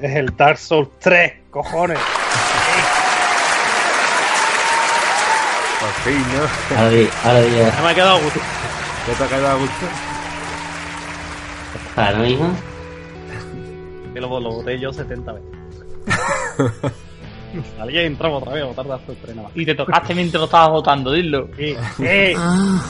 es el Dark Souls 3, cojones. Por fin, ¿no? Ahora, ahora Ya me ha quedado a gusto. ¿Ya te ha quedado a gusto? para, ¿no, hijo? Que lo, lo voté yo 70 veces. Salí y entraba otra vez a votar Dark Souls 3 nada más. Y te tocaste mientras lo estabas votando, dilo. Sí, sí. Ah,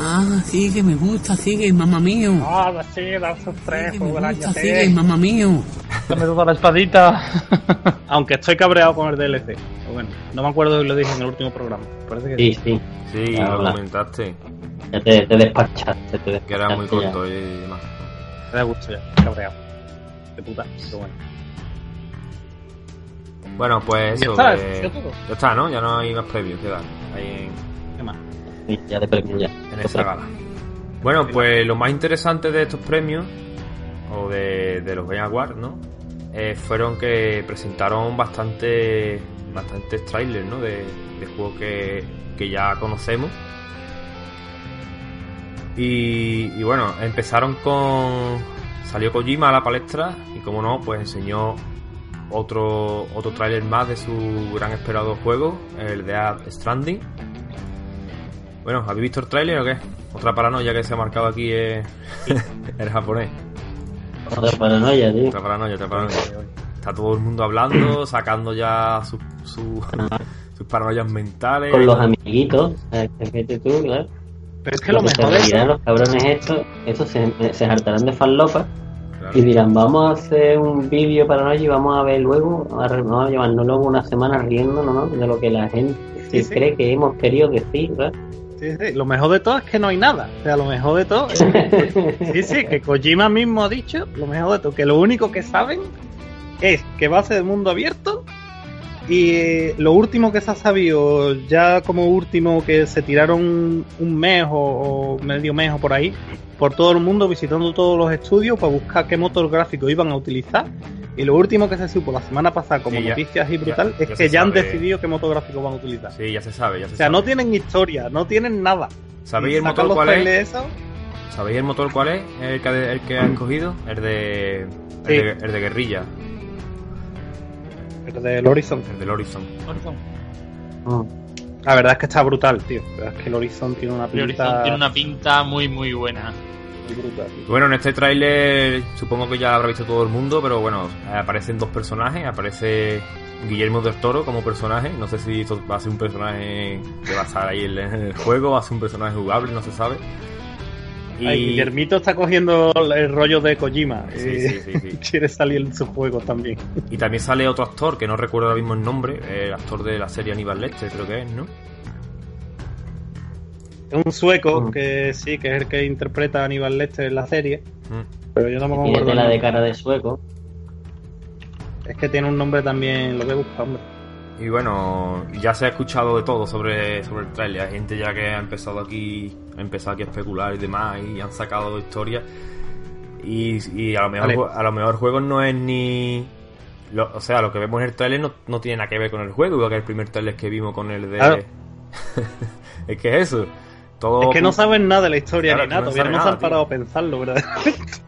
ah, sigue, me gusta, sigue, mamá mío. Ah, sí, Dark Souls 3, Sigue, juego me gusta, sí. sigue, mamá mío. Dame toda la espadita. Aunque estoy cabreado con el DLC. Pero bueno, no me acuerdo si lo dije en el último programa. Parece que Sí, sí, Sí, Ya lo comentaste. ya te, te despachaste. Te Que era muy despachaste ya. corto y demás. me da gusto ya. Cabreado. De puta, pero bueno. Bueno, pues Ya eso. está, que- ya está, ¿no? Ya no hay más previos que dar. Ahí en, ¿Qué más? Sí, ya de premio ya. en esa gala. Bueno, pues lo más interesante de estos premios, o de, de los Game Awards, ¿no? Eh, fueron que presentaron bastante bastantes trailers, ¿no? De, de juegos que, que ya conocemos. Y, y bueno, empezaron con... Salió Kojima a la palestra y como no, pues enseñó otro, otro tráiler más de su gran esperado juego, el de Death Stranding. Bueno, ¿habéis visto el tráiler o qué? Otra paranoia que se ha marcado aquí es el japonés. Otra paranoia, tío. Otra paranoia, otra paranoia. Está todo el mundo hablando, sacando ya su, su, paranoias mentales. Con los amiguitos, vete tú, claro. Pero es que lo mejor los cabrones estos, estos se, se hartarán de farlopa. Y dirán, vamos a hacer un vídeo para noche y vamos a ver luego, vamos a llevarnos luego una semana riéndonos ¿no? de lo que la gente Sí, se sí. cree que hemos querido decir, ¿verdad? sí, sí, lo mejor de todo es que no hay nada. O sea, lo mejor de todo es Sí, sí, que Kojima mismo ha dicho, lo mejor de todo, que lo único que saben es que va a ser de mundo abierto y lo último que se ha sabido, ya como último que se tiraron un mes o, o medio mes o por ahí, por todo el mundo visitando todos los estudios para buscar qué motor gráfico iban a utilizar. Y lo último que se supo la semana pasada como Sí, ya- noticias y ya- brutal es que ya han decidido qué motor gráfico van a utilizar. Sí, ya se sabe, ya se O sea, sabe. no tienen historia, no tienen nada. ¿Sabéis el motor cuál es? ¿Sabéis el motor cuál es? El que, el que ha escogido. El de. El, Sí. de, el de guerrilla. El del Horizon. El del Horizon. Horizon. Mm. La verdad es que está brutal, tío. La verdad es que el Horizon tiene una El pinta Horizon tiene una pinta muy, muy buena. muy brutal. Bueno, en este tráiler supongo que ya lo habrá visto todo el mundo, pero bueno, aparecen dos personajes. Aparece Guillermo del Toro como personaje. No sé si esto va a ser un personaje que va a estar ahí en en el juego, va a ser un personaje jugable, no se sabe. Y... Ay, Guillermito está cogiendo el rollo de Kojima. Sí, sí, sí, sí. Quiere salir en sus juegos también. y también sale otro actor, que no recuerdo ahora mismo el nombre, el actor de la serie Aníbal Lecter, creo que es, ¿no? Es un sueco Mm. que sí, que es el que interpreta a Aníbal Lester en la serie. Mm. Pero yo no me Tiene acuerdo. tela el de cara de sueco. Es que tiene un nombre también, lo voy a buscar, hombre. Y bueno, ya se ha escuchado de todo sobre, sobre el trailer. Hay gente ya que ha empezado aquí, ha empezado aquí a especular y demás, y han sacado historias. Y, y a lo mejor Vale. a lo mejor el juego no es ni lo- o sea, lo que vemos en el trailer no, no tiene nada que ver con el juego, igual que el primer trailer que vimos con el de Claro. es que es eso. Todo Es que no saben nada de la historia Claro, ni nada, no todavía no se han parado a pensarlo, ¿verdad?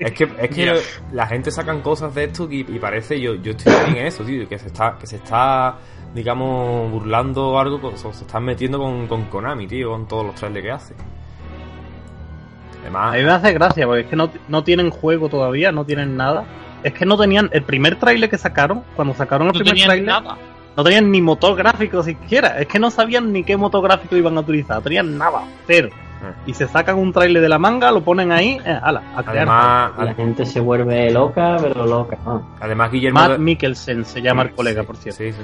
Es que, es que la gente sacan cosas de esto y, y parece, yo, yo estoy bien en eso, tío, que se está, que se está, digamos, burlando o algo, se están metiendo con, con Konami, tío, con todos los trailers que hace. A Además, mí me hace gracia, porque es que no, no tienen juego todavía, no tienen nada. Es que no tenían, el primer trailer que sacaron, cuando sacaron el No primer tenían trailer, nada. no tenían ni motor gráfico siquiera. Es que no sabían ni qué motor gráfico iban a utilizar, tenían nada, cero. Mm. Y se sacan un trailer de la manga, lo ponen ahí, eh, ala, a crear. además, La gente se vuelve loca, pero loca. ah. además Guillermo... Matt Mikkelsen se llama el colega, Sí, por cierto. Sí, sí.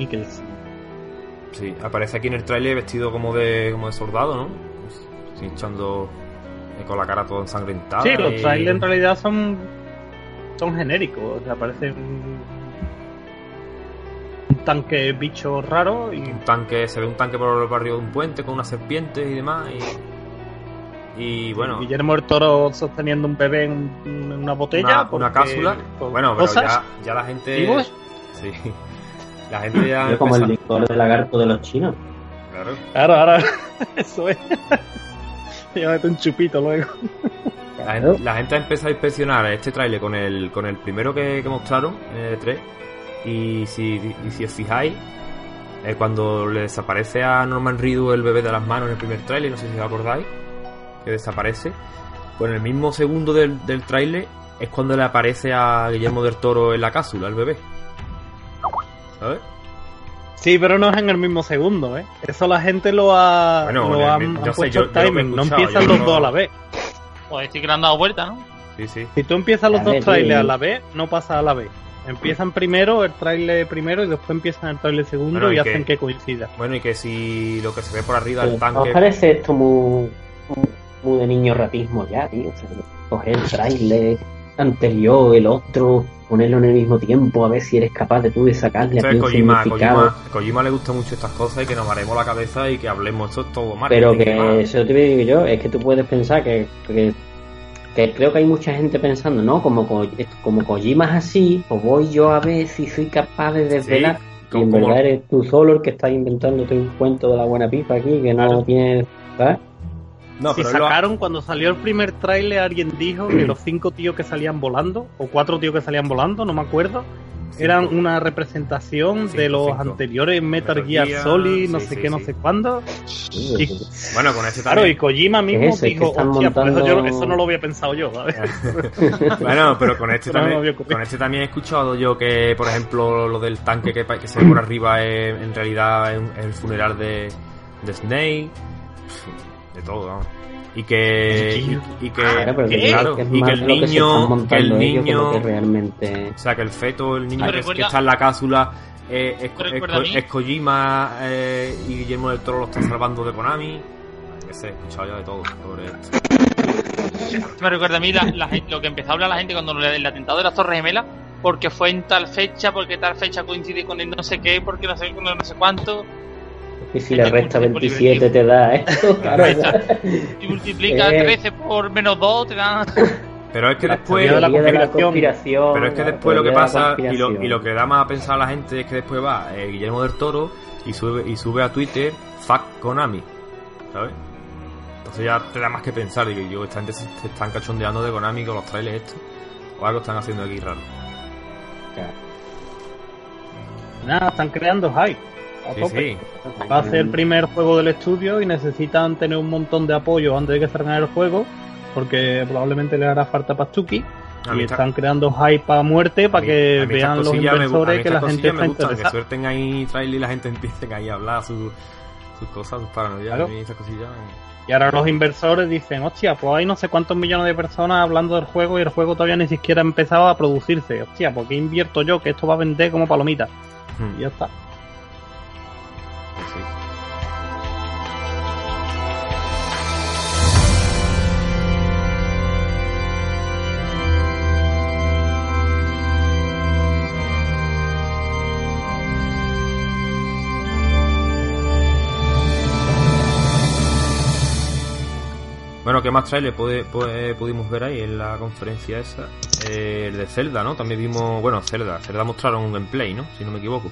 Mikkelsen. Sí, aparece aquí en el trailer vestido como de, como de soldado, ¿no? Sí, echando eh, con la cara toda ensangrentada. Sí, los y- trailers en realidad son son genéricos, o sea, parece un, un tanque bicho raro y un tanque, se ve un tanque por el barrio de un puente con unas serpientes y demás. Y, y bueno, Guillermo el Toro sosteniendo un bebé en, una botella, una, una cápsula. Bueno, pero cosas. ya, ya la gente. ¿Vivos? Sí. La gente ya. Es como el licor de lagarto de los chinos. Claro. Claro, ahora eso es. Llévate un chupito luego. La gente, la gente ha empezado a inspeccionar este tráiler con el, con el primero que, que mostraron, en el 3. Y si, y si os fijáis, eh, cuando le desaparece a Norman Reedus el bebé de las manos en el primer tráiler, no sé si os acordáis, que desaparece, pues en el mismo segundo del, del tráiler es cuando le aparece a Guillermo del Toro en la cápsula, el bebé. ¿Sabes? Sí, pero no es en el mismo segundo, ¿eh? Eso la gente lo ha, Bueno, lo han, han sé, puesto yo- el yo timing, no empiezan los no- dos a la vez. Pues sí que le han dado vuelta, ¿no? Sí, sí. Si tú empiezas los A dos ver, trailers sí. a la vez, no pasa a la vez. Empiezan primero el trailer primero y después empiezan el trailer segundo Bueno, y, y hacen que- coincida. Bueno, y que si lo que se ve por arriba del ¿Os tanque. parece esto muy, muy de niño ratismo ya, tío? O sea, coger el trailer anterior, el otro, ponerlo en el mismo tiempo, a ver si eres capaz de tú de sacarle Esto aquí es un Kojima, significado. Kojima, Kojima le gustan mucho estas cosas y que nos haremos la cabeza y que hablemos esto es todo marketing Pero que eso te digo yo, es que tú puedes pensar que, que, que creo que hay mucha gente pensando, ¿no? Como, como Kojima es así, pues voy yo a ver si soy capaz de desvelar. y en verdad eres tú solo el que está inventándote un cuento de la buena pipa aquí, que no Claro. tiene... ¿sabes? No, si pero lo sacaron cuando salió el primer trailer alguien dijo que los cinco tíos que salían volando o cuatro tíos que salían volando, no me acuerdo, eran una representación Cinco, de los cinco. anteriores Metal, Metal Gear, Gear, Solid, no sé sí, qué, no sé cuándo. Y, Bueno, con este claro, y también. Kojima mismo Es dijo, hostia, pues eso, yo- montando- eso no lo había pensado yo, ¿sabes? Bueno, pero con este no también, con este también he escuchado yo que, por ejemplo, lo del tanque que, se ve por arriba es, en realidad es el funeral de, de Snake. De todo, vamos. Y que, y, y que, Claro, pero que, ¿Qué? claro, que y que el que niño, que el que niño, que realmente... o sea, que el feto, el niño que, recuerda- que está en la cápsula eh, es, es- es Kojima eh, y Guillermo del Toro lo está salvando de Konami. Qué sé, he escuchado ya de todo sobre esto. Me recuerda a mí la- la gente- lo que empezó a hablar la gente cuando le- el atentado de las Torres Gemelas, porque fue en tal fecha, porque tal fecha coincide con el no sé qué, porque no sé, con el no sé cuánto, Y si le resta tiempo 27 te da esto, claro. y multiplica Eh. 13 por menos 2, te dan. Pero es que La después... teoría de la Teoría de la conspiración. Pero es que después lo que pasa y lo, y lo que da más a pensar a la gente es que después va eh, Guillermo del Toro y sube y sube a Twitter fuck Konami, ¿sabes? Entonces ya te da más que pensar y yo esta gente se, se están cachondeando de Konami con los trailers estos o algo están haciendo aquí raro. Nada, están creando hype. A Sí, tope. sí. Va a ser el primer juego del estudio y necesitan tener un montón de apoyo antes de que salga el juego, porque probablemente le hará falta Pastuki. A Y están creando hype a muerte para que a mí estas vean los me inversores que la gente está me gustan, que interesada. suelten ahí trailer y la gente empiece ahí a hablar sus, cosas, sus paranoias. Claro. Mí estas cosillas Y ahora los inversores dicen, hostia, pues hay no sé cuántos millones de personas hablando del juego y el juego todavía ni siquiera ha empezado a producirse. Hostia, ¿por qué invierto yo que esto va a vender como palomita? Hmm, Y ya está. Bueno, ¿qué más trailer puede- puede- pudimos ver ahí en la conferencia esa? Eh, el de Zelda, ¿no? También vimos, bueno, Zelda. Zelda mostraron un gameplay, ¿no? Si no me equivoco.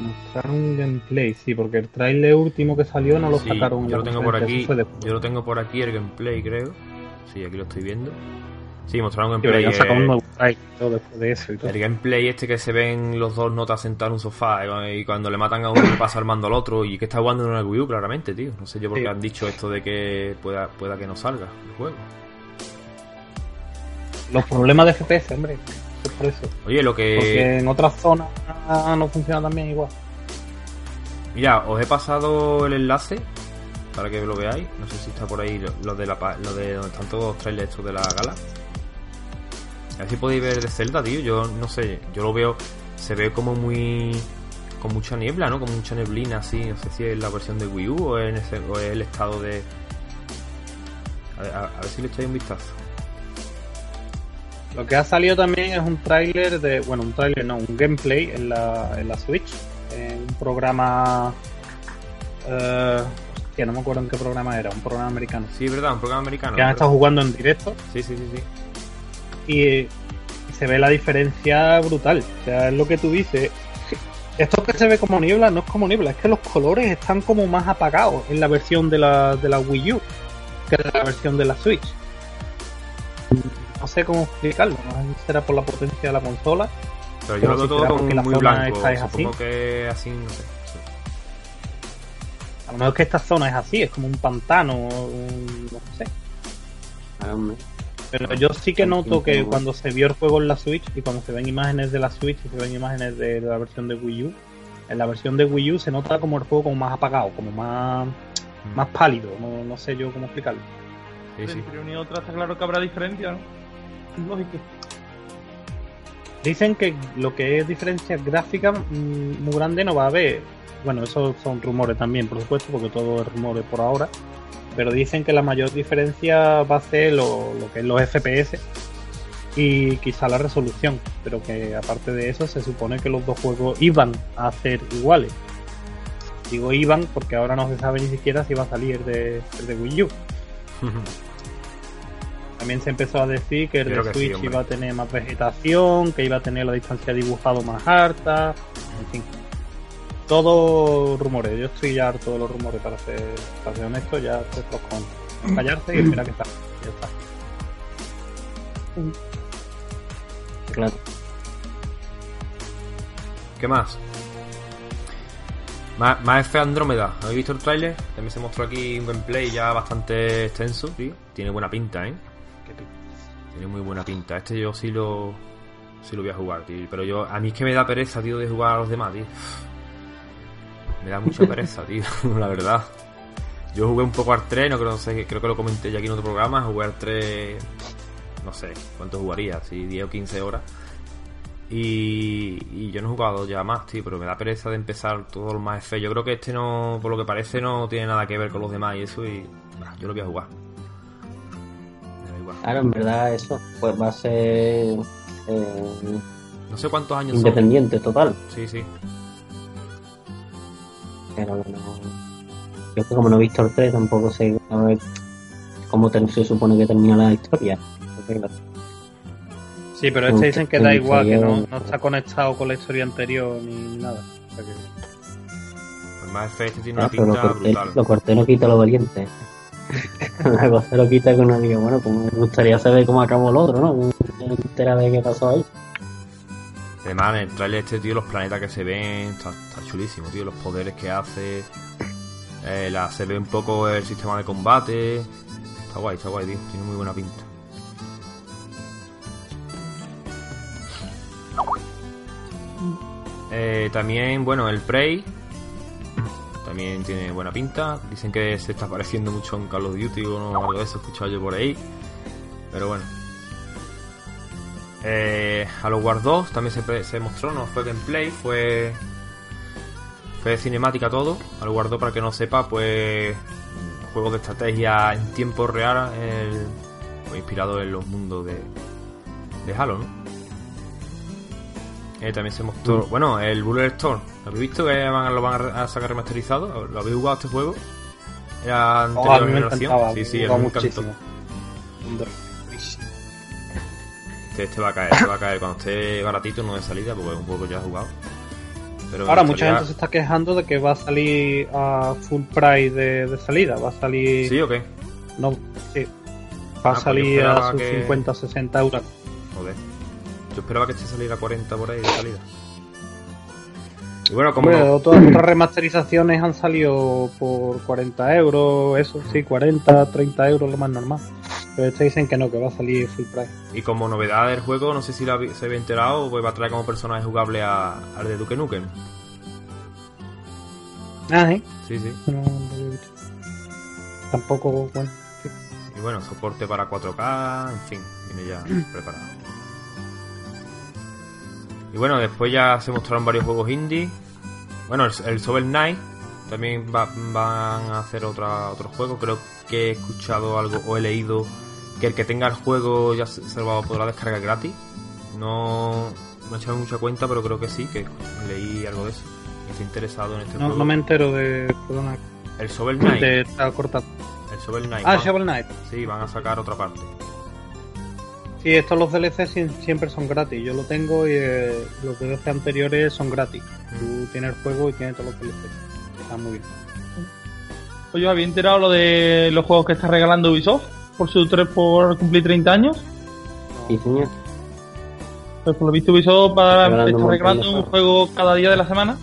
Mostrar un gameplay, sí, porque el trailer último que salió no lo Sí, sacaron. yo lo tengo por aquí. Yo lo tengo por aquí el gameplay, creo. Sí, aquí lo estoy viendo. Sí, mostraron un Sí, pero gameplay. ya sacó un eh, nuevo trailer todo después de eso y todo. el gameplay este que se ven los dos notas sentados en un sofá eh, y cuando le matan a uno pasa armando al otro y que está jugando en una Wii U claramente, tío. No sé yo por qué Sí. han dicho esto de que pueda, pueda que no salga el juego. Los problemas de FPS, hombre. Es por eso. Oye, lo Porque que... en otras zonas no funciona tan bien igual. Mira, os he pasado el enlace para que lo veáis. No sé si está por ahí lo, lo de la lo de donde están todos los trailers estos de la gala. A ver si podéis ver de Zelda, tío. Yo no sé, yo lo veo, se ve como muy con mucha niebla, ¿no? Con mucha neblina así. No sé si es la versión de Wii U o es, en ese- o es el estado de. A ver, a- a ver si le echáis un vistazo. Lo que ha salido también es un tráiler de, bueno, un tráiler no, un gameplay en la, en la Switch, en un programa, eh, hostia, no me acuerdo en qué programa era, un programa americano. Sí, ¿verdad? Un programa americano. Que han estado jugando en directo Sí, sí, sí, sí. Y, se ve la diferencia brutal. O sea, es lo que tú dices. Esto que se ve como niebla no es como niebla, es que los colores están como más apagados en la versión de la, de la Wii U que en la versión de la Switch. No sé cómo explicarlo, no sé si será por la potencia de la consola Pero yo lo veo si todo como porque la muy zona blanco. esta es Supongo así. que así, no sé. A lo mejor es que esta zona es así, es como un pantano, un- no sé. Hombre. Pero yo sí que noto que cuando se vio el juego en la Switch y cuando se ven imágenes de la Switch y se ven imágenes de la versión de Wii U, en la versión de Wii U se nota como el juego como más apagado, como más, Mm. más pálido, no, no sé yo cómo explicarlo. Sí, sí. Entre una y otra está claro que habrá diferencia, ¿no? Lógico. Dicen que lo que es diferencia gráfica mm, muy grande no va a haber. Bueno, eso son rumores también, por supuesto, porque todo es rumores por ahora. Pero dicen que la mayor diferencia va a ser lo, lo que es los FPS y quizá la resolución. Pero que aparte de eso, se supone que los dos juegos iban a ser iguales. Digo iban porque ahora no se sabe ni siquiera si va a salir el de, el de Wii U. También se empezó a decir que el Creo de que Switch iba a tener más vegetación, que iba a tener la distancia dibujado más alta, en fin. Todo rumores, yo estoy ya harto de los rumores para ser, para ser honesto, ya estoy los con callarse y esperar que está. Ya está. Claro. ¿Qué más? Más, más F Andrómeda. ¿Habéis visto el tráiler? También se mostró aquí un gameplay ya bastante extenso, tío. Tiene buena pinta, ¿eh? Tiene muy buena pinta. Este yo sí lo. Sí lo voy a jugar, tío. Pero yo. A mí es que me da pereza, tío, de jugar a los demás, tío. Me da mucha pereza, tío. La verdad. Yo jugué un poco al 3, no creo, no sé, creo que lo comenté ya aquí en otro programa. Jugué al 3. No sé cuánto jugaría, si 10 o 15 horas. Y, y yo no he jugado ya más, tío, pero me da pereza de empezar todo lo más F. Yo creo que este no, por lo que parece, no tiene nada que ver con los demás y eso. Y bah, yo lo voy a jugar. Claro, en verdad eso pues va a ser eh, No sé cuántos años son. independiente total. Sí, sí. Pero bueno, yo que como no he visto el 3 tampoco sé a ver cómo te- se supone que termina la historia. Sí, pero este dicen que da igual, que no, no está conectado con la historia anterior ni nada. O sea que- El más F este tiene ah, una lo pinta corté, brutal. lo corté no quita lo valiente. Una cosa lo quita que uno diga, bueno, pues me gustaría saber cómo acabó el otro, ¿no? Me entera de qué pasó ahí. Además, en el trailer este, tío, los planetas que se ven, está, chulísimo, tío. Los poderes que hace. eh, se ve un poco el sistema de combate. Está guay, está guay, tío. Tiene muy buena pinta. Eh, también, bueno, el Prey. También tiene buena pinta. Dicen que se está pareciendo mucho en Call of Duty o algo de eso, he escuchado yo por ahí. Pero bueno. Eh, Halo War 2 también se, mostró, no fue gameplay, fue fue cinemática todo. Halo War 2, para que no sepa, pues juego de estrategia en tiempo real, el- pues, inspirado en los mundos de, de Halo, ¿no? Eh, también se mostró, bueno, el Bullet Storm. ¿Lo habéis visto que van- lo van a, a sacar remasterizado? ¿Lo habéis jugado este juego? Era Oh, anterior a mí me generación. encantaba, Sí, sí, me a mí me gustaba encantó. muchísimo. Este, este va a caer, este va a caer cuando esté baratito, no de salida, porque es un juego ya jugado. Pero Ahora mucha gente se está quejando de que va a salir a full price de, de salida. Va a salir. ¿Sí o qué? No, sí. Va Ah, a pues yo salir a sus que- 50, 60 euros. Joder. Yo esperaba que este saliera a 40 por ahí de salida. Y bueno, como Hombre, no- otras, otras remasterizaciones han salido por 40 euros, eso sí, 40, 30 euros lo más normal. Pero este dicen que no, que va a salir full price. y como novedad del juego, no sé si la se había enterado, pues va a traer como personaje jugable a, al de Duke Nukem. Ah, ¿eh? Sí, sí. No, no lo he visto. Tampoco, bueno. sí. Y bueno, soporte para 4K, en fin, viene ya preparado. Y bueno, después ya se mostraron varios juegos indie. Bueno, el, el Shovel Knight también va- van a hacer otra, otro juego. Creo que he escuchado algo o he leído que el que tenga el juego ya se, lo podrá descargar gratis. No, no he echado mucha cuenta, pero creo que sí, que leí algo de eso. Que estoy interesado en este No, juego. no me entero de. Perdona, El Shovel Knight. de estar cortado. El Shovel Knight. Ah, van- Shovel Knight. Sí, van a sacar otra parte. Sí, estos los DLC siem- siempre son gratis. Yo lo tengo y eh, los DLC anteriores son gratis. Tú tienes el juego y tienes todos los DLC. Está muy bien. Pues yo había enterado lo de los juegos que está regalando Ubisoft por su 3 por cumplir 30 años. Sí, señor. Pues por lo visto Ubisoft va, Regalando un está de regalando un juego cada día de la semana.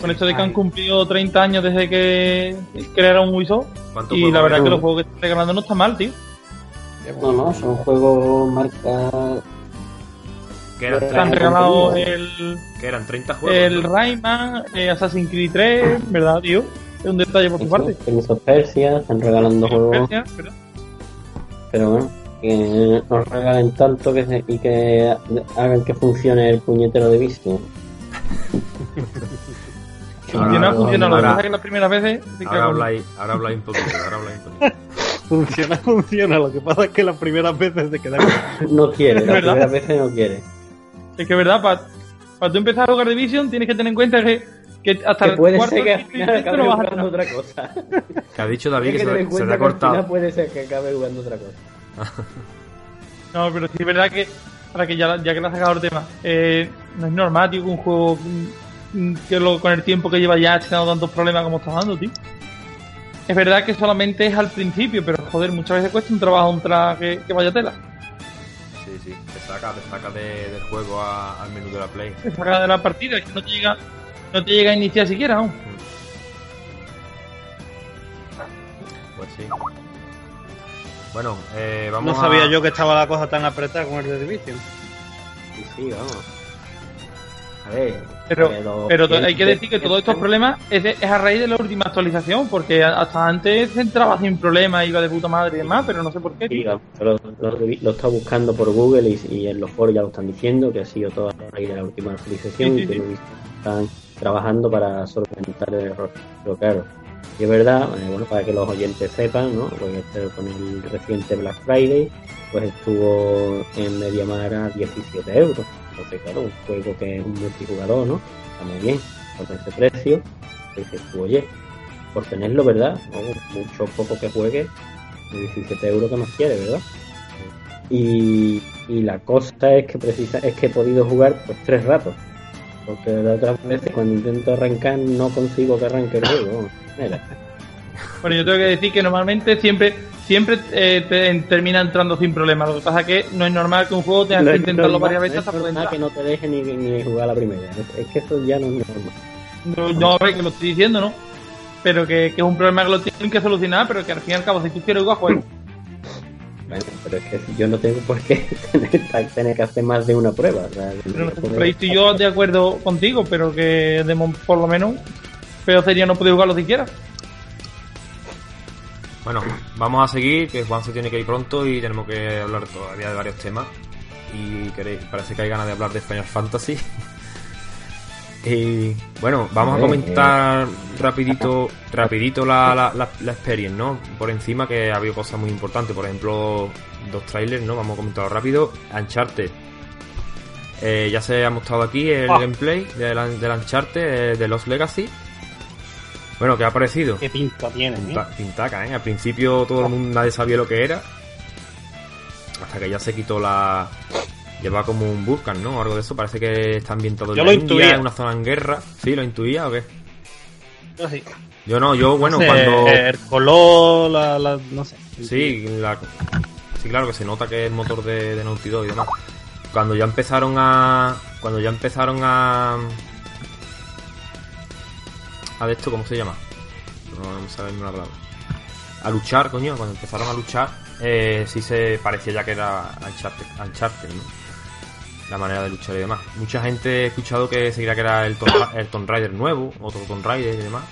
Con esto de que han cumplido 30 años desde que crearon Ubisoft. ¿Cuánto Y la verdad hay? que los juegos que están regalando no están mal, tío. No, no, son juegos marca. ¿Qué eran? Te han regalado el, ¿Qué eran? ¿30 juegos? el ¿no? Rayman, eh, Assassin's Creed 3, ¿verdad, tío? Es un detalle por tu parte. Prince of Persia, están regalando juegos. Persia, ¿verdad? Pero bueno, que nos regalen tanto que se- y que hagan que funcione el puñetero de vicio. Funciona, Ahora- funciona. Lo que ahora- pasa es que las primeras veces. te Ahora habláis, ahora habláis un poquito, ahora habláis un poquito. Funciona, funciona. Lo que pasa es que las primeras veces se queda No quiere, la ¿Verdad? primera vez no quiere. Es que, ¿verdad? Para tú empezar a jugar Division tienes que tener en cuenta que, que hasta Que el puede cuarto ser que al final acabe no vas a jugando otra cosa. Que ha dicho David que, que se, en se ha cortado. puede ser que acabe jugando otra cosa. No, pero sí es verdad que, para que ya, ya que le has sacado el tema, eh, no es normal, tío, que un juego mm, que lo, con el tiempo que lleva ya te ha dado tantos problemas como estás dando, tío. Es verdad que solamente es al principio, pero joder, muchas veces cuesta un trabajo un tra que, que vaya tela. Sí, sí. Te saca, te saca de- del juego a- al menú de la Play. Te saca de la partida, que no te llega, no te llega a iniciar siquiera aún. Pues sí. Bueno, eh, No vamos sabía a... yo que estaba la cosa tan apretada con el The Division. Sí, sí, vamos. A ver. Pero, pero- pero hay que decir que todos estos problemas es, de- es a raíz de la última actualización, porque hasta antes entraba sin problemas, iba de puta madre y demás, pero no sé por qué. Sí, lo, lo, lo he estado buscando por Google y, y en los foros ya lo están diciendo que ha sido todo a raíz de la última actualización Sí, sí, y que sí. lo he visto que están trabajando para solventar el error. Pero claro, y es verdad, eh, bueno, para que los oyentes sepan, ¿no? Porque este, con el reciente Black Friday, pues estuvo en Mediamar a 17 euros. Entonces, claro, un juego que es un multijugador, ¿no? Está muy bien, con ese precio. pues Dices tú, oye, por tenerlo, ¿verdad? O mucho poco que juegue, de 17 euros que nos quiere, ¿verdad? Y, y la cosa es que precisa es que he podido jugar pues tres ratos. Porque las otras veces cuando intento arrancar no consigo que arranque el juego. Mira, Bueno, yo tengo que decir que normalmente siempre siempre eh, te termina entrando sin problemas. Lo que pasa es que no es normal que un juego tengas no que intentarlo normal- varias veces no hasta es poder normal entrar. que no te deje ni, ni jugar la primera. Es, es que eso ya no es normal. No, no, a ver, que lo estoy diciendo, ¿no? Pero que, que es un problema que lo tienen que solucionar, pero que al fin y al cabo, si tú quieres jugar, juega. Bueno, pero es que yo no tengo por qué tener, tener que hacer más de una prueba. o sea, Pero ahí estoy yo de acuerdo contigo, pero que de por lo menos peor sería no poder jugarlo siquiera. Bueno, vamos a seguir, que Juan se tiene que ir pronto y tenemos que hablar todavía de varios temas. Y queréis, parece que hay ganas de hablar de Final Fantasy. y bueno, vamos a comentar rapidito, rapidito la, la, la, la experience, ¿no? Por encima que ha habido cosas muy importantes, por ejemplo, dos trailers, ¿no? Vamos a comentarlo rápido. Uncharted. Eh, ya se ha mostrado aquí el Ah. gameplay del, del Uncharted, eh, de Lost Legacy. Bueno, ¿qué ha parecido? Qué pinta tiene, ¿eh? Pinta- Pintaca, ¿eh? Al principio todo el mundo, nadie sabía lo que era. Hasta que ya se quitó la... Lleva como un Vulcan, ¿no? O algo de eso. Parece que está ambientado en Yo la lo India, intuía. en una zona en guerra. ¿Sí? ¿Lo intuía o qué? Yo sí. Yo no, yo, bueno, No sé, cuando... El color, la, la- no sé. Sí, la- sí, claro que se nota que es el motor de, de Naughty Dog y demás. Cuando ya empezaron a... Cuando ya empezaron a... A de esto, ¿cómo se llama? No, no ni una palabra. A luchar, coño, cuando empezaron a luchar, eh, sí se parecía ya que era Uncharted, Uncharted, ¿no? La manera de luchar y demás. Mucha gente he escuchado que se creía que era el el Tomb Raider nuevo, otro Tomb Raider y demás.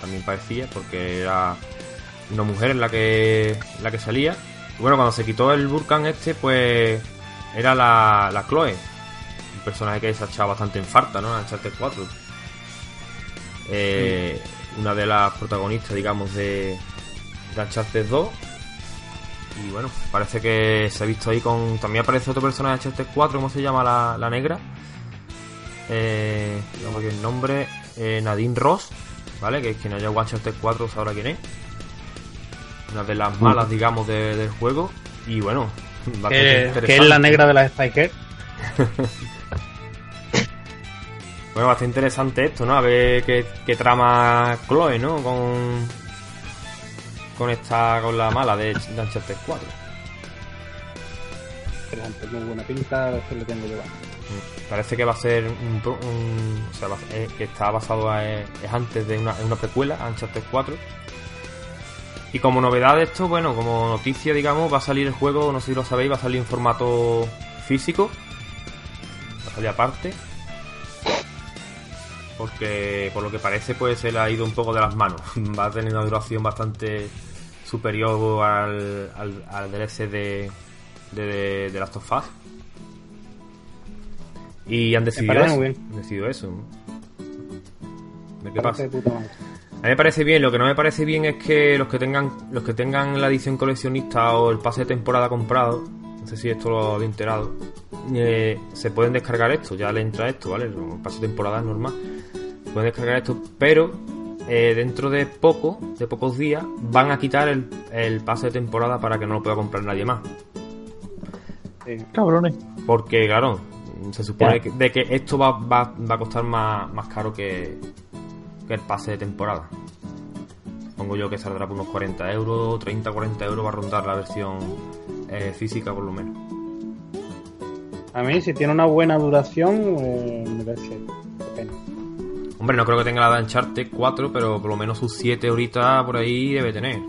También parecía, porque era una mujer en la que la que salía. Y bueno, cuando se quitó el Vulcan este, pues era la, la Chloe. Un personaje que se ha echado bastante en falta, ¿no? En Uncharted 4. Eh, Una de las protagonistas, digamos, de, de Uncharted 2. Y bueno, parece que se ha visto ahí con... También aparece otro personaje de Uncharted 4, ¿cómo se llama la, la negra? Eh, aquí el nombre. eh, Nadine Ross, ¿vale? Que quien haya jugado Uncharted 4 sabrá quién es. Una de las malas, digamos, de- del juego. Y bueno, bastante que interesante. es la negra de las Spike Bueno, bastante interesante esto, ¿no? A ver qué, qué trama Chloe, ¿no? Con. Con esta. Con la mala de, Uncharted 4. Interesante, muy buena pinta, que le tengo llevado. Mm. Parece que va a ser un. un- o sea, va a- es- que está basado a- es, antes de una, una precuela, Uncharted 4. Y como novedad de esto, bueno, como noticia, digamos, va a salir el juego, no sé si lo sabéis, va a salir en formato físico. Va a salir aparte. Porque por lo que parece, pues se le ha ido un poco de las manos. Va a tener una duración bastante superior al, al, al DLC de, de, de, de Last of Us. Y han decidido eso. Han decidido eso. Qué pasa. A mí me parece bien, lo que no me parece bien es que los que tengan los que tengan la edición coleccionista o el pase de temporada comprado, no sé si esto lo había enterado, eh, se pueden descargar esto, ya le entra esto, ¿vale? El pase de temporada es normal. Pueden descargar esto, pero eh, dentro de poco, de pocos días, van a quitar el, el pase de temporada para que no lo pueda comprar nadie más. Cabrones. Porque, claro, se supone que, de que esto va, va, va a costar más, más caro que, que el pase de temporada. Pongo yo que saldrá por unos 40 euros, 30, 40 euros va a rondar la versión eh, física por lo menos. A mí, si tiene una buena duración, eh, me parece pena. Hombre, no creo que tenga la de Uncharted 4, pero por lo menos sus 7 horitas por ahí debe tener,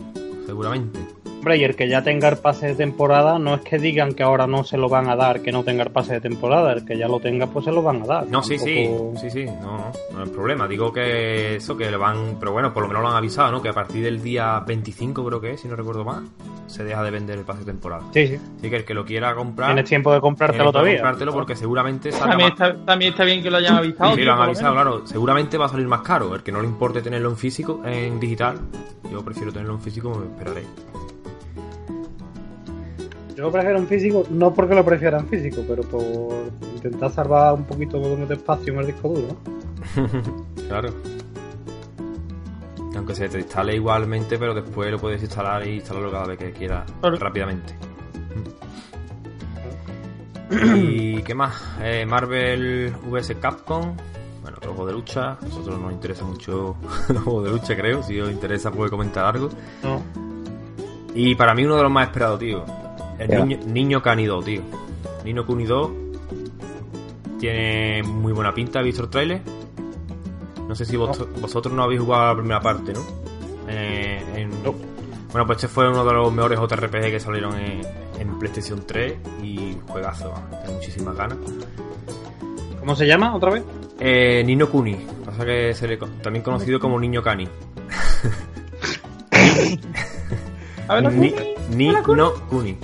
seguramente. Hombre, y el que ya tenga el pase de temporada, no es que digan que ahora no se lo van a dar, que no tenga el pase de temporada. El que ya lo tenga, pues se lo van a dar. No, sí, sí, sí, sí, no, no, no es problema. Digo que eso, que le van, pero bueno, por lo menos lo han avisado, ¿no? Que a partir del día 25 creo que es, si no recuerdo mal, se deja de vender el pase de temporada. Sí, sí. Así que el que lo quiera comprar, Tienes tiempo de comprártelo todavía. comprártelo porque seguramente sale También más... está, también está bien que lo hayan avisado. Sí, lo han avisado, claro. Seguramente va a salir más caro. El que no le importe tenerlo en físico, en digital, yo prefiero tenerlo en físico, me esperaré. Yo prefiero en físico, no porque lo prefiera en físico, pero por intentar salvar un poquito de espacio en el disco duro. Claro. Aunque se te instale igualmente, pero después lo puedes instalar y instalarlo cada vez que quieras Claro. rápidamente. ¿Y qué más? Eh, Marvel vs Capcom. Bueno, otro juego de lucha. A nosotros nos interesa mucho los juegos de lucha, creo. Si os interesa, puede comentar algo. No. Y para mí, uno de los más esperados, tío. El niño, niño 2, tío. Niño 2 tiene muy buena pinta. ¿Habéis visto el trailer? No sé si vos- vosotros no habéis jugado la primera parte, ¿no? Eh, en- No. Bueno, pues este fue uno de los mejores JRPG que salieron en, en PlayStation 3 y juegazo, tengo muchísimas ganas. ¿Cómo se llama otra vez? Eh, Nino Kuni, pasa que se le, también conocido como Niño Kani. A ver, Ni. Ni no Kuni.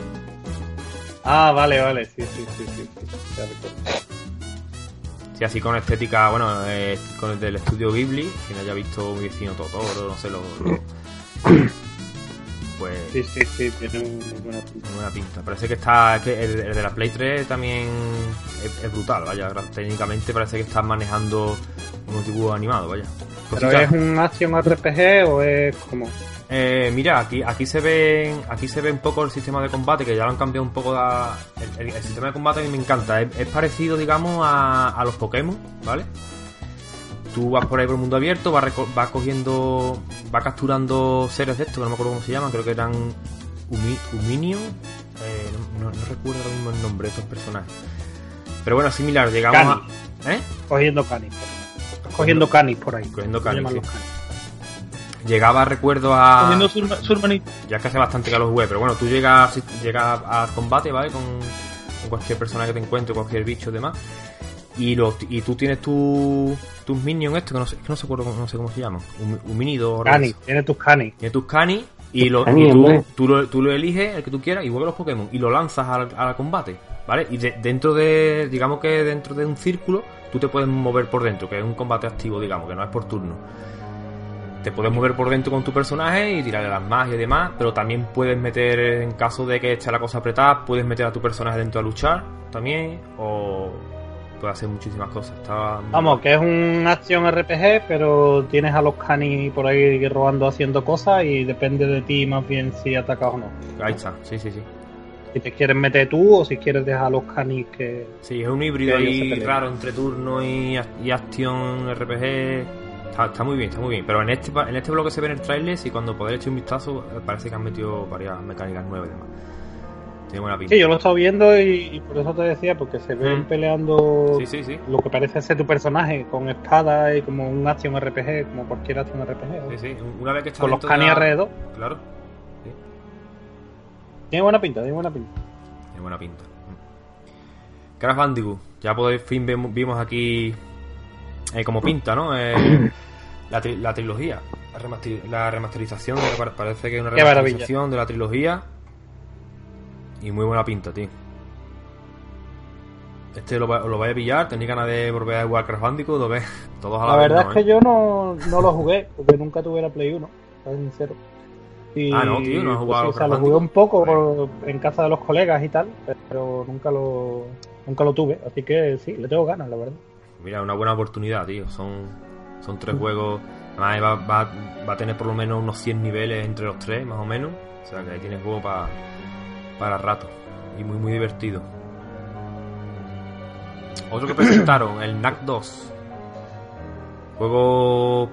Ah, vale, vale, sí, sí, sí, sí. sí. Ya recuerdo. Sí, así con estética, bueno, eh, con el del estudio Ghibli, quien haya visto mi vecino Totoro, no sé, lo, lo- pues Sí, sí, sí, tiene una buena pinta. buena pinta. Parece que está, que el, el de la Play 3 también es, es brutal, vaya, técnicamente parece que está manejando un dibujo animado, vaya. ¿Pero es un action RPG o es como...? Eh, mira, aquí, aquí se ve aquí se ve un poco el sistema de combate, que ya lo han cambiado un poco. el, el- el sistema de combate a mí me encanta. Es, es parecido, digamos, a, a los Pokémon, ¿vale? Tú vas por ahí por el mundo abierto, vas, vas cogiendo, vas capturando seres de estos, que no me acuerdo cómo se llaman, creo que eran Umi. Eh, no, recuerdo ahora mismo el nombre de estos personajes. Pero bueno, similar, llegamos a... ¿Eh? Cogiendo canis. Cogiendo canis por ahí. Cogiendo ¿Cómo canis, Llegaba, recuerdo, a... Cogiendo su, su hermanito. Ya es que hace bastante que lo jugué, pero bueno, tú llegas, llegas al combate, ¿vale? Con, con cualquier persona que te encuentre, cualquier bicho y demás. Y, los, y tú tienes tu, tus minions estos, que no sé, que no, sé acuerdo cómo- no sé cómo se llaman. Un, un minido o algo Canis, así. tiene tus canis. Tienes tus canis y, lo, y tú, lo, tú lo eliges, el que tú quieras, y mueves los Pokémon y lo lanzas al, al combate, ¿vale? Y de- dentro de, digamos que dentro de un círculo, tú te puedes mover por dentro, que es un combate activo, digamos, que no es por turno. Te puedes mover por dentro con tu personaje y tirarle las magias y demás, pero también puedes meter, en caso de que esté la cosa apretada, puedes meter a tu personaje dentro a luchar también, o puedes hacer muchísimas cosas. Está Vamos, que es un action RPG, pero tienes a los canis por ahí robando, haciendo cosas y depende de ti más bien si atacas o no. Ahí está, sí, sí, sí. Si te quieres meter tú o si quieres dejar a los canis que... Sí, es un híbrido ahí raro entre turno y, y acción RPG. Está, está muy bien, está muy bien. Pero en este en este bloque se ve en el trailer y cuando podáis echar un vistazo eh, parece que han metido varias mecánicas nuevas y demás. Tiene buena pinta. Sí, yo lo he estado viendo y, y por eso te decía, porque se ven Mm. peleando Sí, sí, sí. lo que parece ser tu personaje con espada y como un action RPG, como cualquier action RPG. Sí, sí. Una vez que está Con los canis la- alrededor. Claro, Tiene buena pinta, tiene buena pinta. tiene buena pinta. Mm. Crash Bandicoot. Ya por fin vimos aquí eh, como pinta, ¿no? Eh, la, tri- la trilogía. La, remaster- la remasterización, parece que es una remasterización de la trilogía. Y muy buena pinta, tío. Este lo, va- lo vais a pillar, tenéis ganas de volver a jugar Crash Bandicoot, lo ves todos a la, La vez, verdad ¿no, es que eh? yo no, no lo jugué, porque nunca tuve la Play 1, para ser sincero. Y, Ah, no, tío, no pues jugado sí, o sea, lo jugué un poco por- en casa de los colegas y tal, pero nunca lo nunca lo tuve, así que sí, le tengo ganas, la verdad. Mira, una buena oportunidad, tío. Son, son tres juegos. Además, va, va, va a tener por lo menos unos 100 niveles entre los tres, más o menos. O sea que ahí tienes juego pa- para rato. Y muy, muy divertido. Otro que presentaron, el NAC 2. Juego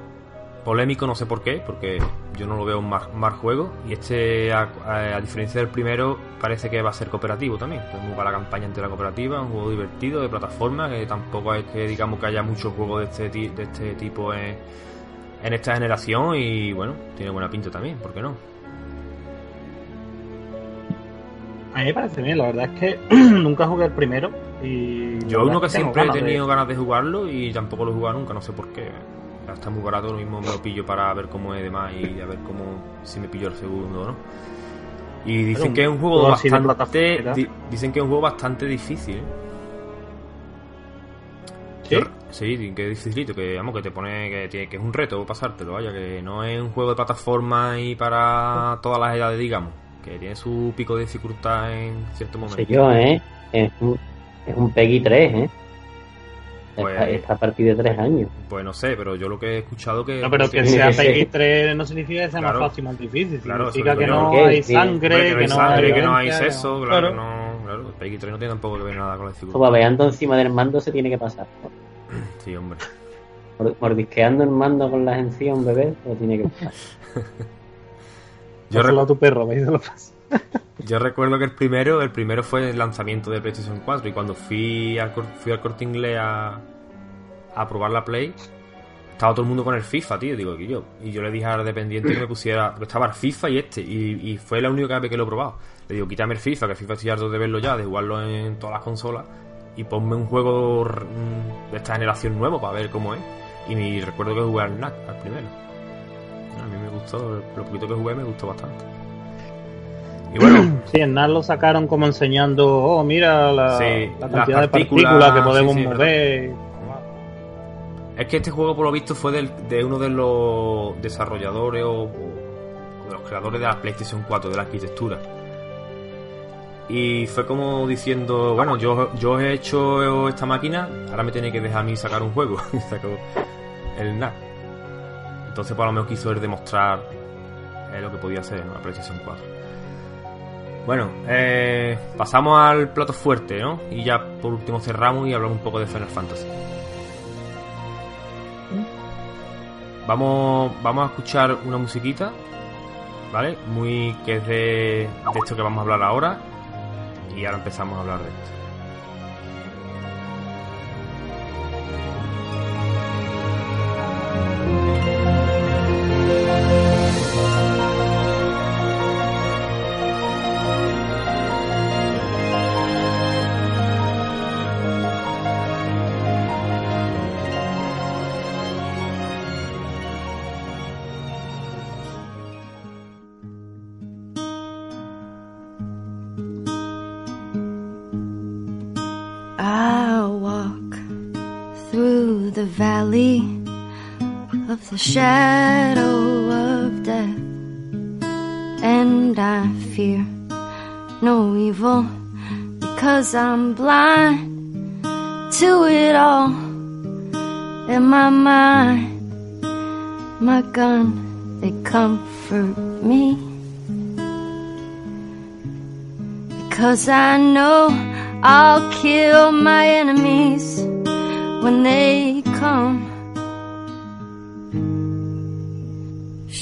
polémico, no sé por qué, porque yo no lo veo un mal, mal juego. Y este, a, a- a diferencia del primero, parece que va a ser cooperativo también. Muy para la campaña entera cooperativa, un juego divertido de plataforma, que tampoco es que digamos que haya muchos juegos de este, de este tipo en, en esta generación. Y bueno, tiene buena pinta también, ¿por qué no? A mí me parece bien, la verdad es que nunca jugué el primero. Y Yo uno que siempre he de- tenido ganas de jugarlo y tampoco lo he jugado nunca, no sé por qué. Está muy barato, lo mismo me lo pillo para ver cómo es demás y a ver cómo si me pillo el segundo no. Y dicen un que es un juego bastante di- dicen que es un juego bastante difícil. ¿eh? ¿Sí? Sí, dicen que es dificilito, que vamos, que te pone que, tiene- que es un reto pasártelo, vaya, que no es un juego de plataforma y para todas las edades, digamos, que tiene su pico de dificultad en cierto momento. yo, ¿eh? Es un, es un Peggy 3, ¿eh? Pues- Está, está a partir de 3 años. Pues no sé, pero yo lo que he escuchado que No, pero que Sí, sea sí. Peggy 3 no significa que sea Claro. más fácil, más difícil. Claro, Significa que no que- hay Sí. sangre, Hombre, que no hay sangre, que no hay sexo, claro, Claro. no, claro, el Peggy 3 no tiene tampoco que ver nada con la O dificultad. babeando encima del mando se tiene que pasar. Sí, hombre. Mor- Mordisqueando el mando con las encías un bebé, se lo tiene que pasar. Yo, Pásalo re- a tu perro, veis lo pasa. Yo recuerdo que el primero, el primero fue el lanzamiento de PlayStation 4 y cuando fui al, fui al corte inglés a, a probar la Play, estaba todo el mundo con el FIFA, tío, digo, que yo. Y yo le dije al dependiente que me pusiera, estaba el FIFA y este, y, y fue la única vez que lo he probado. Le digo, quítame el FIFA, que el FIFA estoy de verlo ya, de jugarlo en todas las consolas, y ponme un juego mm, de esta generación nuevo para ver cómo es. Y me recuerdo que jugué al NAC, al primero. A mí me gustó, lo poquito que jugué me gustó bastante. Y bueno, Sí, en NAS lo sacaron como enseñando, oh, mira la, Sí, la cantidad de partículas, que podemos sí, sí, mover. Es que este juego, por lo visto, fue del- de uno de los desarrolladores o, o de los creadores de la PlayStation 4, de la arquitectura. Y fue como diciendo, bueno, yo, yo he hecho esta máquina, ahora me tiene que dejar a mí sacar un juego. Sacó el NAC. Entonces, por lo menos quiso demostrar eh, lo que podía hacer en la PlayStation 4. Bueno, eh, pasamos al plato fuerte, ¿no? Y ya por último cerramos y hablamos un poco de Final Fantasy. Vamos, vamos a escuchar una musiquita, ¿vale? Muy que es de, de esto que vamos a hablar ahora. Y ahora empezamos a hablar de esto. The shadow of death, and I fear no evil because I'm blind to it all. In my mind, my gun, they comfort me. Because I know I'll kill my enemies when they come.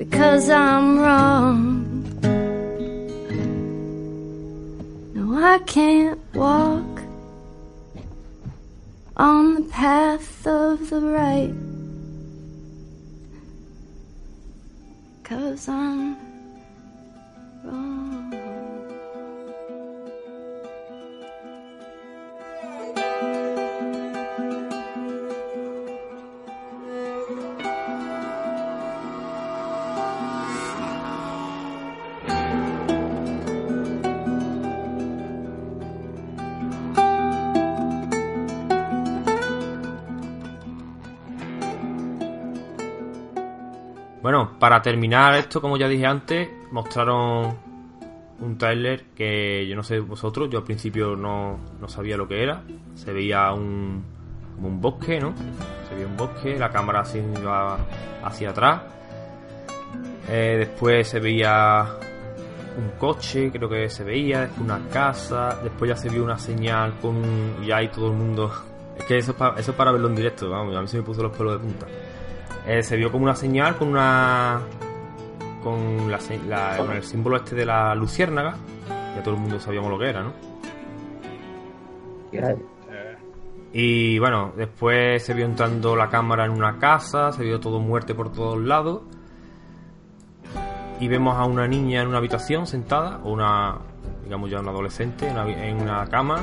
because I'm wrong. No, I can't walk on the path of the right because I'm wrong. Para terminar esto, como ya dije antes, mostraron un tráiler que yo no sé vosotros, yo al principio no, no sabía lo que era. Se veía un, un bosque, ¿no? Se veía un bosque, la cámara así iba hacia atrás. Eh, después se veía un coche, creo que se veía, después una casa, después ya se vio una señal con un- y ahí todo el mundo... Es que eso es, para, eso es para verlo en directo, vamos, a mí se me puso los pelos de punta. Eh, se vio como una señal con una... con, la, la- con el símbolo este de la luciérnaga, ya todo el mundo sabíamos lo que era, ¿no? Y bueno, después se vio entrando la cámara en una casa, se vio todo muerte por todos lados. Y vemos a una niña en una habitación sentada, o una, digamos ya una adolescente, en una, en una cama.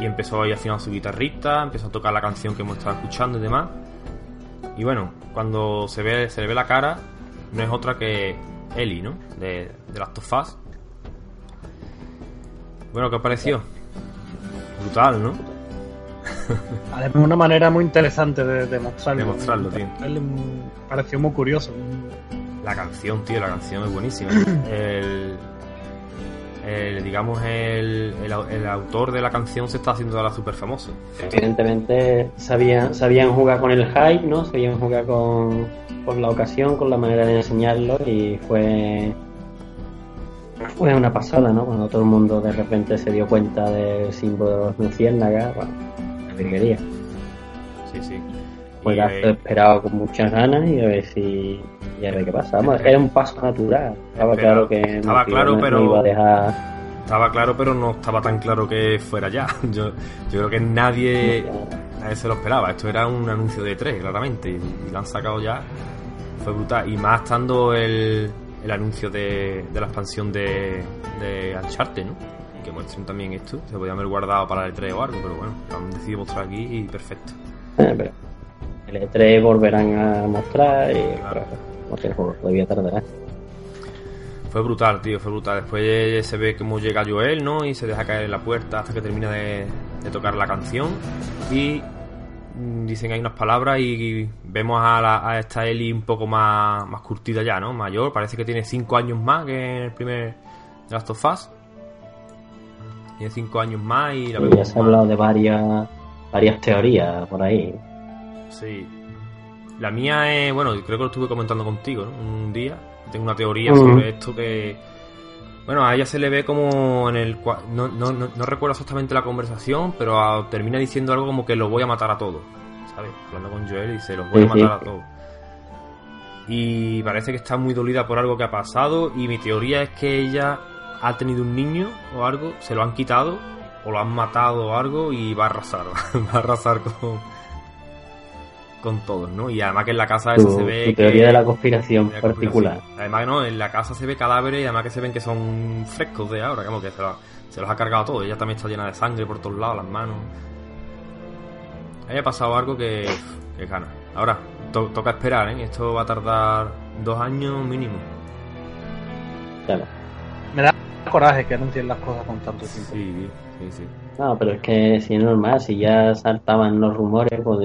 Y empezó ahí afinar su guitarrita, empezó a tocar la canción que hemos estado escuchando y demás. Y bueno, cuando se ve, se le ve la cara, no es otra que Ellie, ¿no? De, de Last of Us. Bueno, ¿qué pareció? Brutal, ¿no? Además, una manera muy interesante de, de mostrarlo. De mostrarlo, tío. Pareció muy curioso. La canción, tío, la canción es buenísima. El, el, digamos, el, el, au- el autor de la canción se está haciendo ahora súper famoso. Evidentemente sabían, sabían jugar con el hype, ¿no? Sabían jugar con, con la ocasión, con la manera de enseñarlo y fue fue una pasada, ¿no? Cuando todo el mundo de repente se dio cuenta del símbolo de los luciérnagas, bueno, una virguería. Sí, sí. Pues la eh, esperado con muchas ganas y a ver si y a ver qué pasa. Vamos, era un paso natural. Estaba claro que estaba no, claro, no- no pero- iba a dejar Estaba claro, pero no estaba tan claro que fuera ya. Yo, yo creo que nadie, nadie se lo esperaba. Esto era un anuncio de tres, claramente. Y, y lo han sacado ya. Fue brutal. Y más estando el, el anuncio de, de la expansión de, de Uncharted, ¿no? Que muestren también esto. Se podía haber guardado para el E3 o algo, pero bueno, han decidido mostrar aquí y perfecto. Eh, pero el E3 volverán a mostrar y Claro. Sé, el juego todavía tardará. Fue brutal, tío, fue brutal. Después se ve cómo llega Joel, ¿no? Y se deja caer en la puerta hasta que termina de, de tocar la canción. Y mm, dicen ahí unas palabras y vemos a, la- a esta Ellie un poco más, más curtida ya, ¿no? Mayor, parece que tiene 5 años más que en el primer Last of Us. Tiene 5 años más y la vemos ya se ha hablado de varias varias teorías por ahí. Sí. La mía es, bueno, creo que lo estuve comentando contigo, ¿no? Un día. Tengo una teoría sobre esto que. Bueno, a ella se le ve como en el. No, no, no, no recuerdo exactamente la conversación, pero a- termina diciendo algo como que los voy a matar a todos. ¿Sabes? Hablando con Joel y dice, los voy a matar a todos. Y parece que está muy dolida por algo que ha pasado. Y mi teoría es que ella ha tenido un niño o algo, se lo han quitado, o lo han matado o algo, y va a arrasar. va a arrasar con con todos, ¿no? Y además que en la casa esa Tu, se ve tu que- teoría de la conspiración de la particular. conspiración. Además no, en la casa se ve cadáveres y además que se ven que son frescos de ahora, como que se, lo- se los ha cargado todo. Ella también está llena de sangre por todos lados, las manos. Haya pasado algo que, que gana. Ahora, to- toca esperar, ¿eh? Esto va a tardar dos años mínimo. Claro. Coraje que anuncien las cosas con tanto tiempo. Sí, sí, sí. No, pero es que si es normal, si ya saltaban los rumores, pues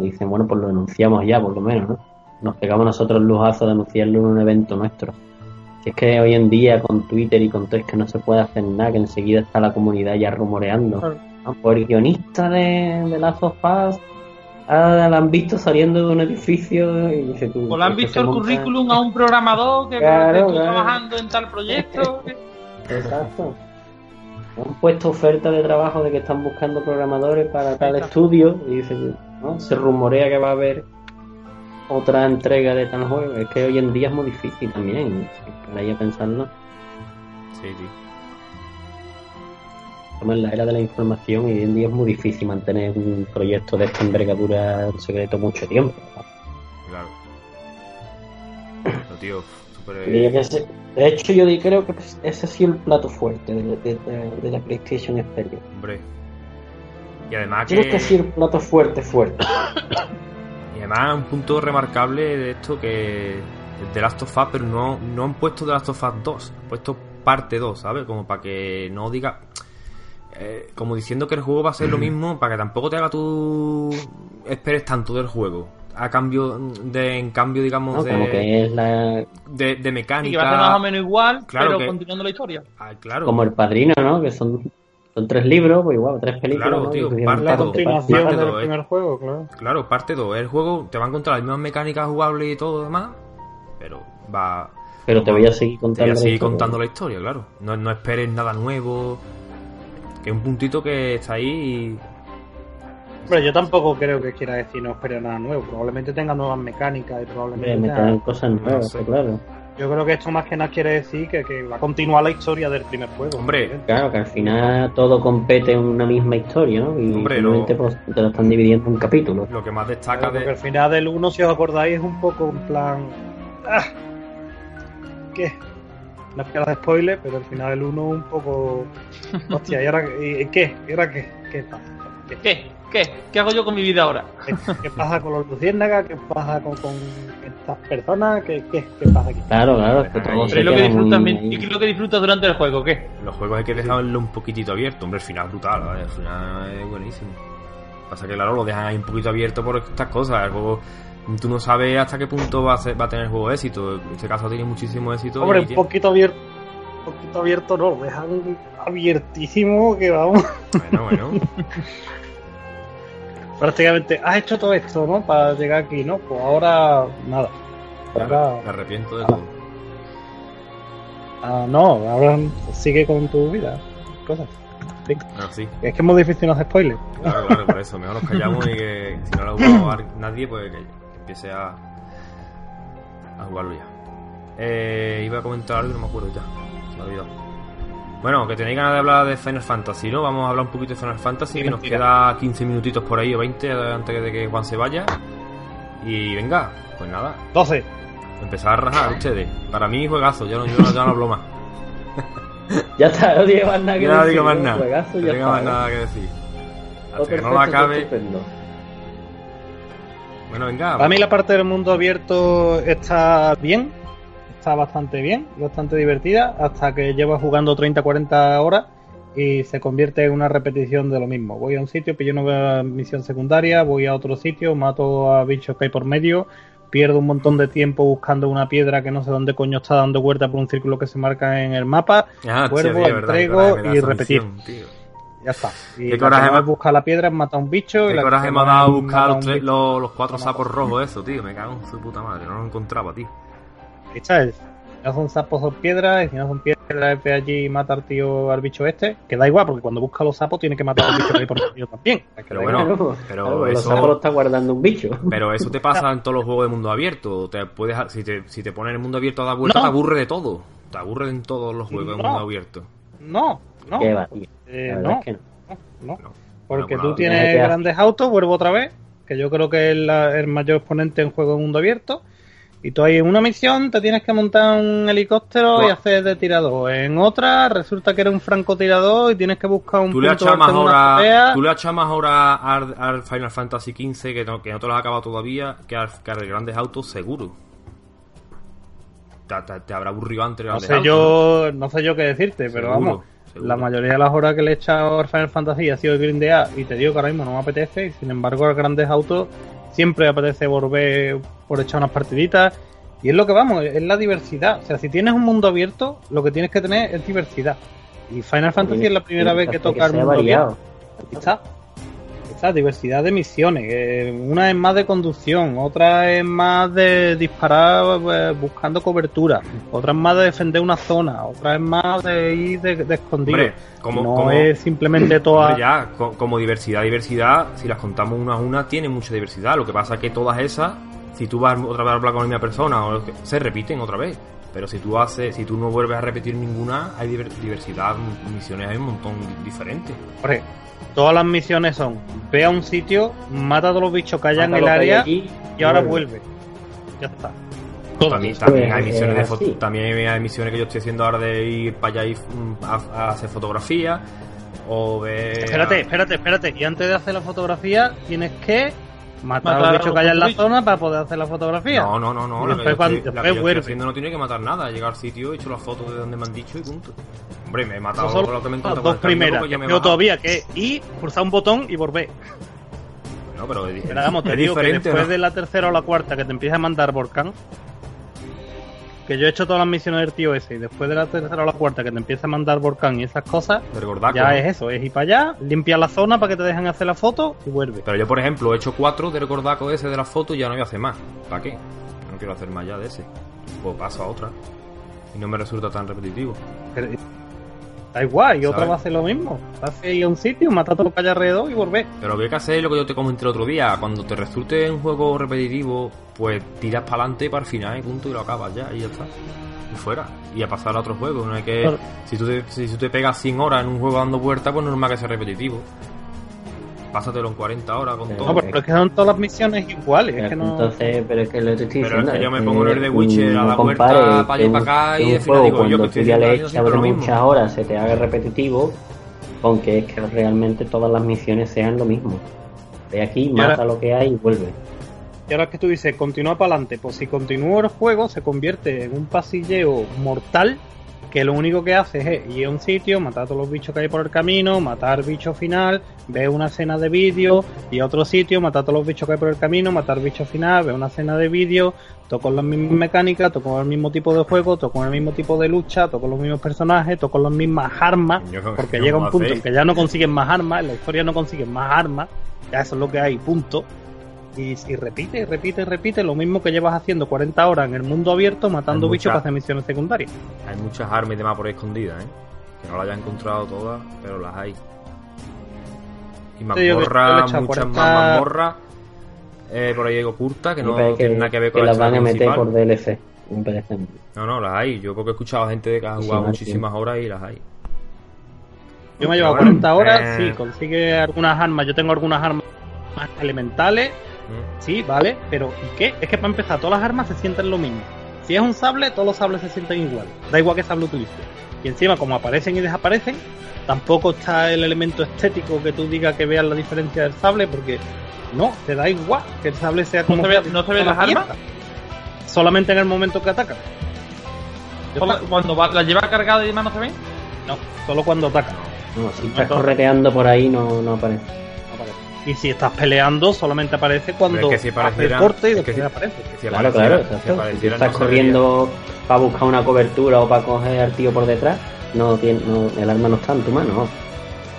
dicen, bueno, pues lo anunciamos ya, por lo menos, ¿no? Nos pegamos nosotros el lujazo de anunciarlo en un evento nuestro. Si es que hoy en día con Twitter y con todo es que no se puede hacer nada, que enseguida está la comunidad ya rumoreando. Claro. Ah, pues el guionista de, de Last of Us ah, la han visto saliendo de un edificio y dice tú. O le han visto el monta- currículum a un programador que, Claro, claro. trabajando en tal proyecto. Exacto. Han puesto oferta de trabajo de que están buscando programadores para tal estudio y dicen, ¿no? Se rumorea que va a haber otra entrega de tal juego. Es que hoy en día es muy difícil también. Para ir a pensarlo. Sí, sí. Estamos en la era de la información y hoy en día es muy difícil mantener un proyecto de esta envergadura en secreto mucho tiempo. Claro. Pero, tío, súper... Que de hecho, yo creo que ese ha sido el plato fuerte de, de- de- de la PlayStation Experience. Hombre. Y además Creo que ha sido el plato fuerte, fuerte. Y además un punto remarcable de esto que de Last of Us, pero no, no han puesto The Last of Us 2, han puesto parte 2, ¿sabes? Como para que no diga... eh, como diciendo que el juego va a ser lo mismo, para que tampoco te haga tú... esperes tanto del juego. A cambio de, en cambio, digamos, ¿no? de, Como que es la, de, de Y mecánica. que va a ser más o menos igual, Claro pero que- continuando la historia. Ah, claro. como el padrino, ¿no? Que son, son tres libros, pues igual, tres películas. Claro, ¿no? tío, parte La todo, parte, primer juego, claro. Claro, parte 2. El juego te va a encontrar las mismas mecánicas jugables y todo lo demás, pero va. Pero te voy a seguir Te contando. voy a la seguir historia. contando la historia, claro. No, no esperes nada nuevo. Que es un puntito que está ahí y. Pero yo tampoco creo que quiera decir no espere nada nuevo. Probablemente tenga nuevas mecánicas y probablemente. me tenga- traen cosas nuevas, No sé. claro. Yo creo que esto más que nada quiere decir que, que va a continuar la historia del primer juego. Hombre, Claro, que al final todo compete en una misma historia, ¿no? Y Hombre, simplemente lo- pues, te lo están dividiendo en capítulos. Lo que más destaca Claro, porque al de. final del 1, si os acordáis, es un poco en plan. ¡Ah! ¿Qué? No es que haga spoiler, pero al final del 1 un poco. Hostia, ¿y ahora qué? ¿Y ahora qué? ¿Qué pasa? ¿Qué, ¿Qué? ¿Qué? ¿Qué hago yo con mi vida ahora? qué- pasa con los luciérnagas? ¿Qué pasa con, con estas personas? ¿Qué, qué, qué pasa aquí? Claro, claro, es que Ahí. todo Pero se es lo que disfrutas, muy ¿y ahí. qué es lo que disfrutas durante el juego? ¿Qué? Los juegos hay que dejarlo un poquitito abierto. Hombre, el final es brutal, ¿vale? El final es buenísimo. Pasa que, claro, lo dejan ahí un poquito abierto por estas cosas. El juego. Tú no sabes hasta qué punto va a, ser- va a tener el juego éxito. En este caso tiene muchísimo éxito. Hombre, un poquito abierto. Un poquito abierto no, lo dejan abiertísimo que vamos. Bueno, bueno. Prácticamente, has hecho todo esto, ¿no? Para llegar aquí, ¿no? Pues ahora, nada. Ahora, Me arrepiento de todo. ah, no, ahora sigue con tu vida. Cosas. Bueno, sí. Es que es muy difícil no hacer spoilers. Claro, claro, por eso. Mejor nos callamos y que si no lo ha jugado a nadie, pues que empiece a, a jugarlo ya. Eh, iba a comentar algo no me acuerdo ya. Se me ha olvidado. Bueno, que tenéis ganas de hablar de Final Fantasy, ¿no? Vamos a hablar un poquito de Final Fantasy, que nos queda 15 minutitos por ahí o 20 antes de que Juan se vaya. Y venga, pues nada, 12. empezar a rajar ustedes. Para mí, juegazo, yo no, yo no, ya no hablo más. Ya está, no digo más nada que Ya no decir, digo más nada. Juegazo, No ya tengo está, más ¿no? nada que decir. Hasta que no lo acabe. Bueno, venga. Para mí la parte del mundo abierto está bien, está bastante bien, bastante divertida, hasta que llevas jugando 30-40 horas y se convierte en una repetición de lo mismo. Voy a un sitio, pillo una misión secundaria, voy a otro sitio, mato a bichos que hay por medio, pierdo un montón de tiempo buscando una piedra que no sé dónde coño está dando vuelta por un círculo que se marca en el mapa, Ah, vuelvo, verdad, entrego y repetir. tío. ya está. Y Qué coraje es buscar la piedra es matar a un bicho y la coraje me ha dado buscar los, tres- los, los cuatro sapos rojos, eso, tío. Me cago en su puta madre. No los encontraba, tío. Si no son sapos son piedras, y si no son piedras, ve allí y mata al tío al bicho este, que da igual, porque cuando busca los sapos tiene que matar al bicho que hay por medio también. Es que Pero bueno, igual. Claro, pero claro, porque eso- Los sapos lo está guardando un bicho. Pero eso te pasa en todos los juegos de mundo abierto. Te puedes, si, te, si te pones en el mundo abierto a dar vuelta, No. te aburre de todo. Te aburre en todos los juegos de mundo abierto. no, no, Qué va, tío. eh, no, es que no. no, No. porque Bueno, tú tienes grandes autos, vuelvo otra vez, que yo creo que es la- el mayor exponente en juego de mundo abierto. Y tú ahí en una misión te tienes que montar un helicóptero y Buah. hacer de tirador. En otra resulta que eres un francotirador y tienes que buscar un Tú le punto echado más tú le has echado más horas al, al Final Fantasy XV que no, que no te lo has acabado todavía que al, que al Grandes Autos seguro. Te, te- te habrá aburrido antes No sé Autos, yo, no sé yo qué decirte, pero vamos, seguro. la mayoría de las horas que le he echado al Final Fantasy ha sido el grindear y te digo que ahora mismo no me apetece y sin embargo a grandes autos siempre apetece volver por echar unas partiditas y es lo que vamos, es la diversidad. O sea, si tienes un mundo abierto, lo que tienes que tener es diversidad. Y Final Fantasy es la primera vez que toca el mundo variado. abierto. Ahí está. Diversidad de misiones. eh, una es más de conducción, otra es más de disparar eh, buscando cobertura, otra es más de defender una zona, otra es más de ir de, de escondido. Hombre, como, no como- es simplemente toda. Hombre, ya, co- como diversidad, diversidad, si las contamos una a una, tiene mucha diversidad. Lo que pasa es que todas esas, si tú vas otra vez a hablar con la misma persona, o se repiten otra vez. Pero si tú haces, si tú no vuelves a repetir ninguna, hay diver- diversidad, misiones hay un montón diferentes. Todas las misiones son: ve a un sitio, mata a todos los bichos que haya en Mata el que hay área y ahora vuelve. vuelve. Ya está. También, también hay Pues, misiones de foto, así. también hay misiones que yo estoy haciendo ahora de ir para allá y a, a hacer fotografía o ver Espérate, espérate, espérate. Y antes de hacer la fotografía, tienes que matar, Matar a los bichos que haya en la bichos. zona para poder hacer la fotografía. No, no, no, no. Y La que, después cuando- estoy, la que después yo estoy vuelve. haciendo no tiene que matar nada. Llegar al sitio, he hecho la foto de donde me han dicho y punto. Hombre, me he matado son lo que me las encuentro dos primeras. porque ya me he Yo bajado. todavía que ir, pulsar un botón y volver. No, pero es, Pero vamos, te es digo que diferente, después ¿no? de la tercera o la cuarta que te empieza a mandar volcán, que yo he hecho todas las misiones del tío ese, y después de la tercera o la cuarta que te empieza a mandar volcán y esas cosas, gordaco, ya ¿no? es eso, es ir para allá, limpiar la zona para que te dejen hacer la foto y vuelve. Pero yo, por ejemplo, he hecho cuatro del gordaco ese de la foto y ya no voy a hacer más. ¿Para qué? No quiero hacer más ya de ese. Pues paso a otra. Y no me resulta tan repetitivo. Pero- Da igual, y otra ¿Sabes? va a hacer lo mismo. Vas a ir a un sitio, matar a todo lo que haya alrededor y volver. Pero lo que hay que hacer es lo que yo te comenté el otro día. Cuando te resulte un juego repetitivo, pues tiras para adelante para el final y punto y lo acabas ya y ya está. Y fuera. Y a pasar a otro juego. No hay que. Si tú te, si tú te pegas 100 horas en un juego dando vueltas, pues normal que sea repetitivo. Pásatelo en 40 horas con Pero todo. No, pero es que son todas las misiones iguales. Es que no... Entonces, pero es que lo que estoy Pero es que yo me pongo en el de Witcher a no la vuelta para allá y para acá y un al final juego, digo, yo cuando que estoy ya le echas muchas horas se te haga repetitivo, con que es que realmente todas las misiones sean lo mismo. Ve aquí, ahora- mata lo que hay y vuelve. Y ahora que tú dices, continúa para adelante, pues si continúa el juego se convierte en un pasilleo mortal que lo único que hace es ir a un sitio, matar a todos los bichos que hay por el camino, matar bicho final, ver una escena de vídeo y a otro sitio, matar a todos los bichos que hay por el camino, matar bicho final, ver una escena de vídeo, todo con las mismas mecánicas, todo con el mismo tipo de juego, todo con el mismo tipo de lucha, todo con los mismos personajes, todo con las mismas armas, porque ¿cómo llega un punto en que ya no consiguen más armas, en la historia no consiguen más armas, ya eso es lo que hay, punto. Y, y repite, y repite, y repite lo mismo que llevas haciendo 40 horas en el mundo abierto matando Hay bichos para hacer misiones secundarias. Hay muchas armas y demás por ahí escondidas, ¿eh? Que no las haya encontrado todas, pero las hay. Y echado muchas 40 más mazmorras eh, por ahí ocultas que no tienen nada que ver con que la las van a meter por DLC. Me parece. No, no, las hay. Yo porque he escuchado a gente que ha jugado sí, muchísimas horas y las hay. Yo me he llevado bueno, 40 horas, eh, sí, consigue algunas armas, yo tengo algunas armas más elementales. Sí, vale, pero ¿y qué? Es que para empezar, todas las armas se sienten lo mismo. Si es un sable, todos los sables se sienten igual. Da igual que sable utilices. Y encima, como aparecen y desaparecen, tampoco está el elemento estético que tú digas que veas la diferencia del sable, porque no, te da igual que el sable sea como. se ve- no se ven toda las pieza. armas? Solamente en el momento que atacan. Ya Cuando, va- la lleva cargada y demás no se ven. No, solo cuando atacan. No, si estás correteando por ahí no, no aparece. Y si estás peleando, solamente aparece cuando es que si hace el corte y después si- aparece. Que si Claro, claro, si estás no corriendo para buscar una cobertura o para coger al tío por detrás, no tiene, no, el arma no está en tu mano.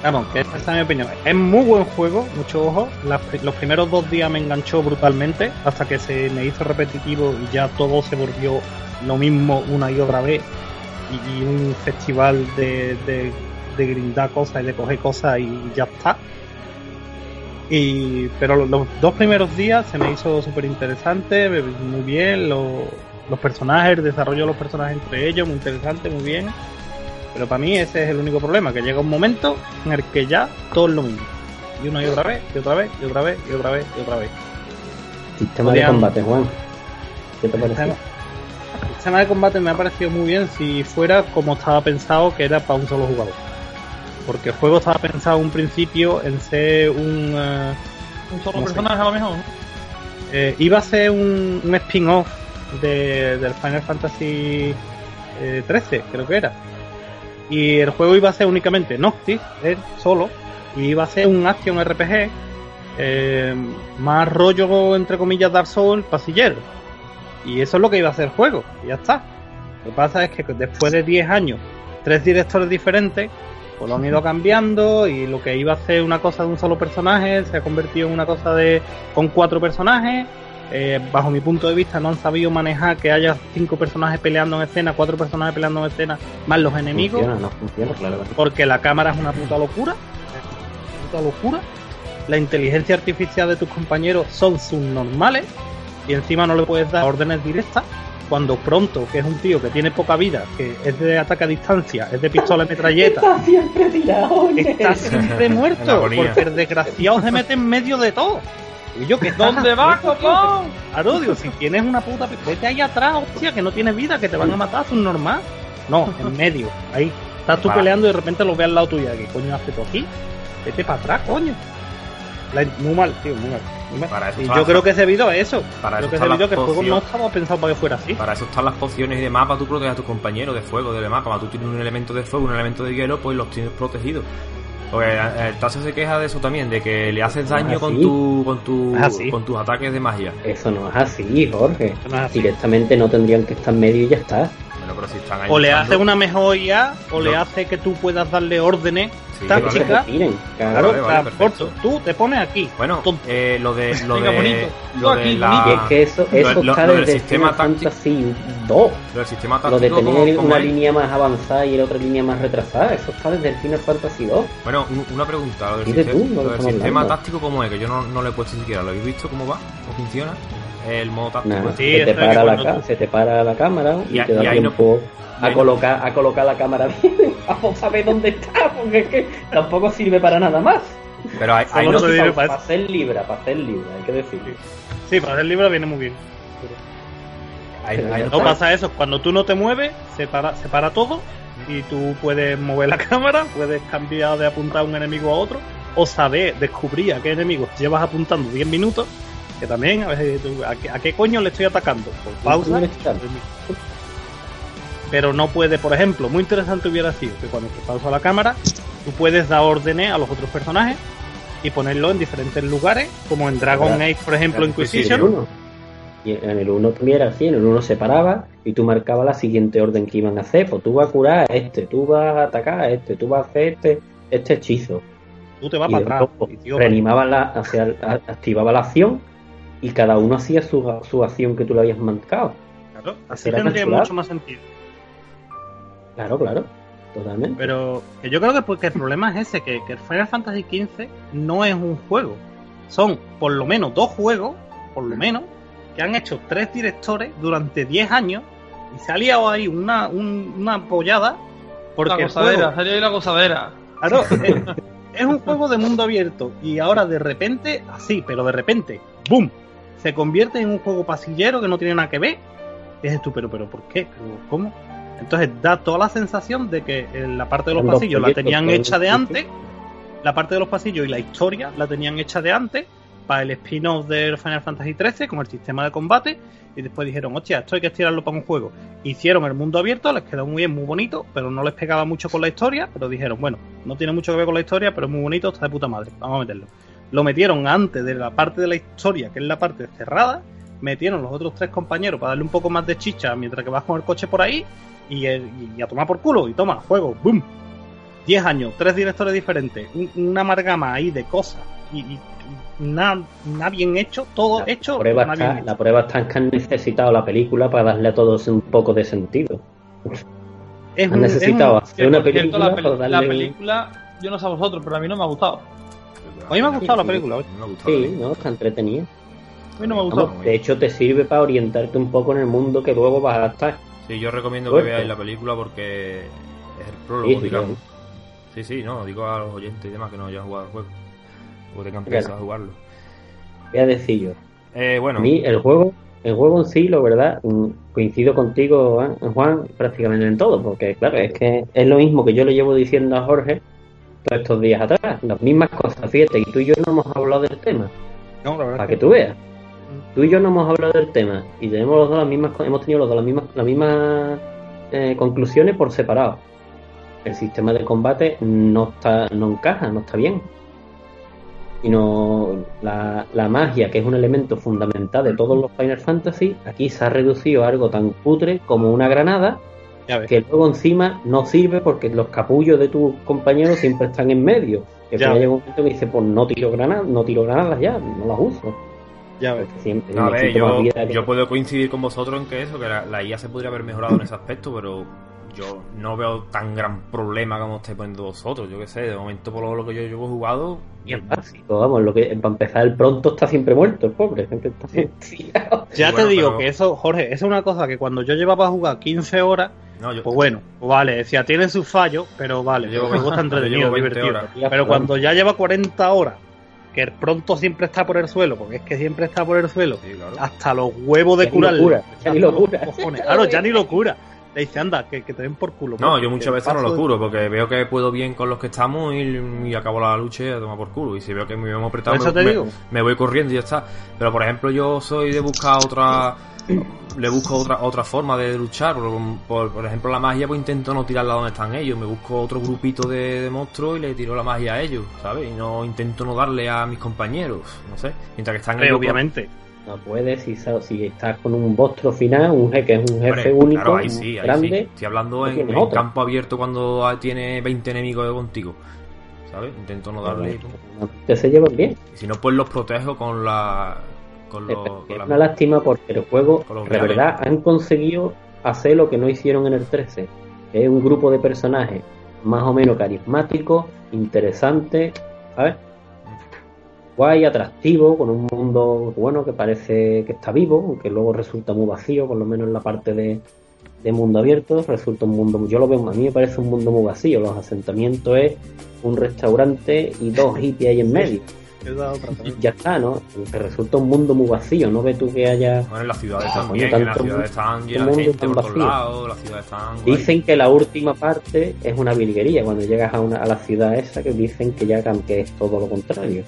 Vamos, que esa es mi opinión. Es muy buen juego, mucho ojo. Las los primeros dos días me enganchó brutalmente, hasta que se me hizo repetitivo y ya todo se volvió lo mismo una y otra vez. Y, y un festival de, de, de grindar cosas y de coger cosas y ya está. Y, pero los, los dos primeros días se me hizo súper interesante, muy bien. lo- los personajes, el desarrollo de los personajes entre ellos, muy interesante, muy bien. Pero para mí ese es el único problema, que llega un momento en el que ya todo es lo mismo. Y una y otra vez, y otra vez, y otra vez, y otra vez, y otra vez. Sistema Podrían- de combate, Juan. ¿Qué te parece? el sistema de combate me ha parecido muy bien si fuera como estaba pensado que era para un solo jugador. Porque el juego estaba pensado en un principio en ser un... eh, Un solo sé. personaje a lo mejor. eh, iba a ser un, un spin-off de, del Final Fantasy eh, 13, creo que era. Y el juego iba a ser únicamente Noctis, él solo, y iba a ser un action RPG, eh, más rollo, entre comillas, Dark Souls, pasillero. Y eso es lo que iba a ser el juego, y ya está. Lo que pasa es que después de 10 años, tres directores diferentes, pues lo han ido cambiando y lo que iba a ser una cosa de un solo personaje se ha convertido en una cosa de con cuatro personajes. Eh, bajo mi punto de vista no han sabido manejar que haya cinco personajes peleando en escena, cuatro personajes peleando en escena, más los enemigos, Funciona, no funciona, claro. porque la cámara es una puta locura. Una puta locura. La inteligencia artificial de tus compañeros son subnormales y encima no le puedes dar órdenes directas. Cuando pronto, que es un tío que tiene poca vida, que es de ataque a distancia, es de pistola y metralleta, Está siempre tirado. está siempre muerto, porque el desgraciado se mete en medio de todo. Y yo, que ¿Dónde vas, copón? Claro, digo, si tienes una puta. Vete ahí atrás, hostia, que no tienes vida, que te van a matar, es un normal. No, en medio, ahí. Estás tú peleando y de repente lo ves al lado tuyo. ¿Qué coño haces tú aquí? Vete para atrás, coño. La- muy mal, tío, muy mal. Para eso y yo creo que es debido a eso. Para creo eso que es están debido a las que el juego no pociones. estaba pensado para que fuera así. Para eso están las pociones y demás, para tú proteger a tus compañeros de fuego, de demás. Cuando tú tienes un elemento de fuego, un elemento de hielo, pues los tienes protegidos. Porque el Tasio se queja de eso también, de que le haces daño con tu, con tu, con tus ataques de magia. Eso no es así, Jorge. no es así. Directamente no tendrían que estar en medio y ya está. Pero si están ahí O le hace una mejor IA, o le hace que tú puedas darle órdenes sí, tácticas. retiren, Claro, claro. Vale, corto, tú te pones aquí. Bueno, eh, lo de lo Venga, de, bonito. lo de aquí, la- Y es que eso, eso lo- está lo del desde sistema Final táctico- Fantasy 2. lo del sistema Lo de táctico tener como- como una línea más avanzada y la otra línea más retrasada, eso está desde el Final Fantasy 2. Bueno, un- una pregunta, lo del, sistema, tú, lo lo que del estamos sistema táctico cómo es, que yo no, no lo he puesto siquiera, ¿lo habéis visto cómo va? ¿Cómo funciona? El modo táctico. Sí, se, te para la tú- se te para la cámara y, Y a- te da y no- tiempo a, colocar, a colocar la cámara bien. A ver dónde está, porque es que tampoco sirve para nada más. Pero ahí Solo no, para, para hacer libra, para hacer libra, hay que decir. Sí, para el libro viene muy bien. ahí- ahí no pasa eso, cuando tú no te mueves, se para, se para todo y tú puedes mover la cámara, puedes cambiar de apuntar a un enemigo a otro, o saber, descubrir a qué enemigo llevas apuntando 10 minutos, que también a veces ¿a qué, a qué coño le estoy atacando? Por pausa. Pero no puede, por ejemplo, muy interesante hubiera sido que cuando te pausa la cámara, tú puedes dar órdenes a los otros personajes y ponerlos en diferentes lugares, como en Dragon. Age, por ejemplo, En Inquisition. 1. Y en el 1 también era así, en el 1 se paraba y tú marcabas la siguiente orden que iban a hacer. Pues tú vas a curar a este, tú vas a atacar a este, tú vas a hacer este, este hechizo. Tú te vas y para atrás. reanimaba la, hacia- activaba la acción y cada uno hacía su, su acción que tú le habías marcado. Claro, así Era tendría natural. mucho más sentido. Claro, claro, totalmente. Pero que yo creo que, porque el problema es ese, que, que el Final Fantasy XV no es un juego. Son por lo menos dos juegos, por lo menos, que han hecho tres directores durante 10 años y se ha liado ahí una, un- una apoyada porque La gozadera, juego- salió ahí la gozadera. Claro, es, es un juego de mundo abierto y ahora de repente, así, pero de repente, ¡boom! Se convierte en un juego pasillero que no tiene nada que ver. Y dices tú, pero, pero, ¿por qué? ¿Pero ¿Cómo? Entonces da toda la sensación de que en la parte de los dos pasillos la tenían hecha de antes, la parte de los pasillos y la historia la tenían hecha de antes para el spin-off del Final Fantasy XIII con el sistema de combate y después dijeron, hostia, esto hay que estirarlo para un juego. Hicieron el mundo abierto, les quedó muy bien, muy bonito, pero no les pegaba mucho con la historia, pero dijeron, bueno, no tiene mucho que ver con la historia, pero es muy bonito, está de puta madre, vamos a meterlo. Lo metieron antes de la parte de la historia, que es la parte cerrada, metieron los otros tres compañeros para darle un poco más de chicha mientras que vas con el coche por ahí y, y a tomar por culo, y toma, juego, boom. 10 años, tres directores diferentes, un- una amalgama ahí de cosas y, y- y nada, nada bien hecho, todo La hecho, prueba, nada está, bien hecho. la prueba está en que han necesitado la película para darle a todos un poco de sentido. Es Han un- es un- necesitado hacer una por cierto, película la, peli- la película, yo no sé a vosotros, pero a mí no me ha gustado. A mí me ha gustado la película. Mí me ha gustado. Sí, ¿no? Está entretenida. A mí no me ha gustado. Vamos, de hecho, te sirve para orientarte un poco en el mundo que luego vas a estar. Sí, yo recomiendo Fuerte. que veáis la película porque es el prólogo, Sí, sí, digamos. Sí, sí, no, digo a los oyentes y demás que no hayan jugado el juego. O tengan Claro. pensado jugarlo. Voy a decir yo. Eh, bueno, A mí el juego, el juego en sí, lo verdad, mm, coincido contigo, ¿eh? Juan, prácticamente en todo, porque claro, es que es lo mismo que yo le llevo diciendo a Jorge todos estos días atrás, las mismas cosas, fíjate, y tú y yo no hemos hablado del tema, No, la verdad para que tú veas. Tú y yo no hemos hablado del tema y tenemos los dos las mismas, hemos tenido los dos las mismas, las mismas eh, conclusiones por separado. El sistema de combate no está, no encaja, no está bien. Y no la, la magia, que es un elemento fundamental de todos los Final Fantasy, aquí se ha reducido a algo tan cutre como una granada. Que luego encima no sirve porque los capullos de tus compañeros siempre están en medio. Que Ya. llega un momento que dice, pues no tiro granadas, no tiro granadas ya, no las uso. Ya ves. Porque siempre no, a ver, necesito más yo, que- yo puedo coincidir con vosotros en que eso, que la, la IA se podría haber mejorado en ese aspecto, pero yo no veo tan gran problema como estáis poniendo vosotros. Yo qué sé, de momento por lo, lo que yo llevo jugado. Y es básico, vamos, lo que para empezar el pronto está siempre muerto, el pobre, siempre está tirado. Ya Sí, te digo pero- que eso, Jorge, esa es una cosa que cuando yo llevaba a jugar 15 horas, No, yo, pues bueno, pues vale, decía, tiene sus fallos, pero vale, el juego está 20 entretenido, yo llevo 20 divertido. horas. Pero cuando ya lleva 40 horas, que el pronto siempre está por el suelo, porque es que siempre está por el suelo, Sí, claro. hasta los huevos de locura, ya ni locura. cojones. Claro, ya ni locura. Le dice, anda, que, que te den por culo. No, porque yo muchas veces no lo de- curo, porque veo que puedo bien con los que estamos y, y acabo la lucha y a tomar por culo. Y si veo que me hemos apretado, me, me- me voy corriendo y ya está. Pero por ejemplo, yo soy de buscar otra le busco otra otra forma de luchar. Por, por- por ejemplo, la magia, pues intento no tirarla donde están ellos. Me busco otro grupito de, de monstruos y le tiro la magia a ellos, ¿sabes? Y no intento no darle a mis compañeros, no sé. Mientras que están ellos. obviamente. No puedes si, si estás con un monstruo final, un jefe que es un jefe Hombre, único, claro, ahí sí, ahí grande. sí. Estoy hablando en, campo abierto cuando tiene 20 enemigos contigo. ¿Sabes? Intento no darle. Te se llevan bien. Y si no, pues los protejo con la. Con. Es una lástima porque el juego, Con los de reales. verdad, han conseguido hacer lo que no hicieron en el 13. que Es un grupo de personajes más o menos carismáticos, interesantes, ¿sabes? Guay, atractivo, con un mundo bueno que parece que está vivo, aunque luego resulta muy vacío, por lo menos en la parte de, de mundo abierto, resulta un mundo, yo lo veo, a mí me parece un mundo muy vacío, los asentamientos es un restaurante y dos hippies ahí en medio. Otra Y ya está, ¿no? Te resulta un mundo muy vacío, ¿no ves tú que haya... Bueno, en las ciudades Ah, también, en las ciudades están llenas de gente por todos lados, las ciudades están. Dicen que la última parte es una virguería, cuando llegas a, una, a la ciudad esa, que dicen que ya que es todo lo contrario.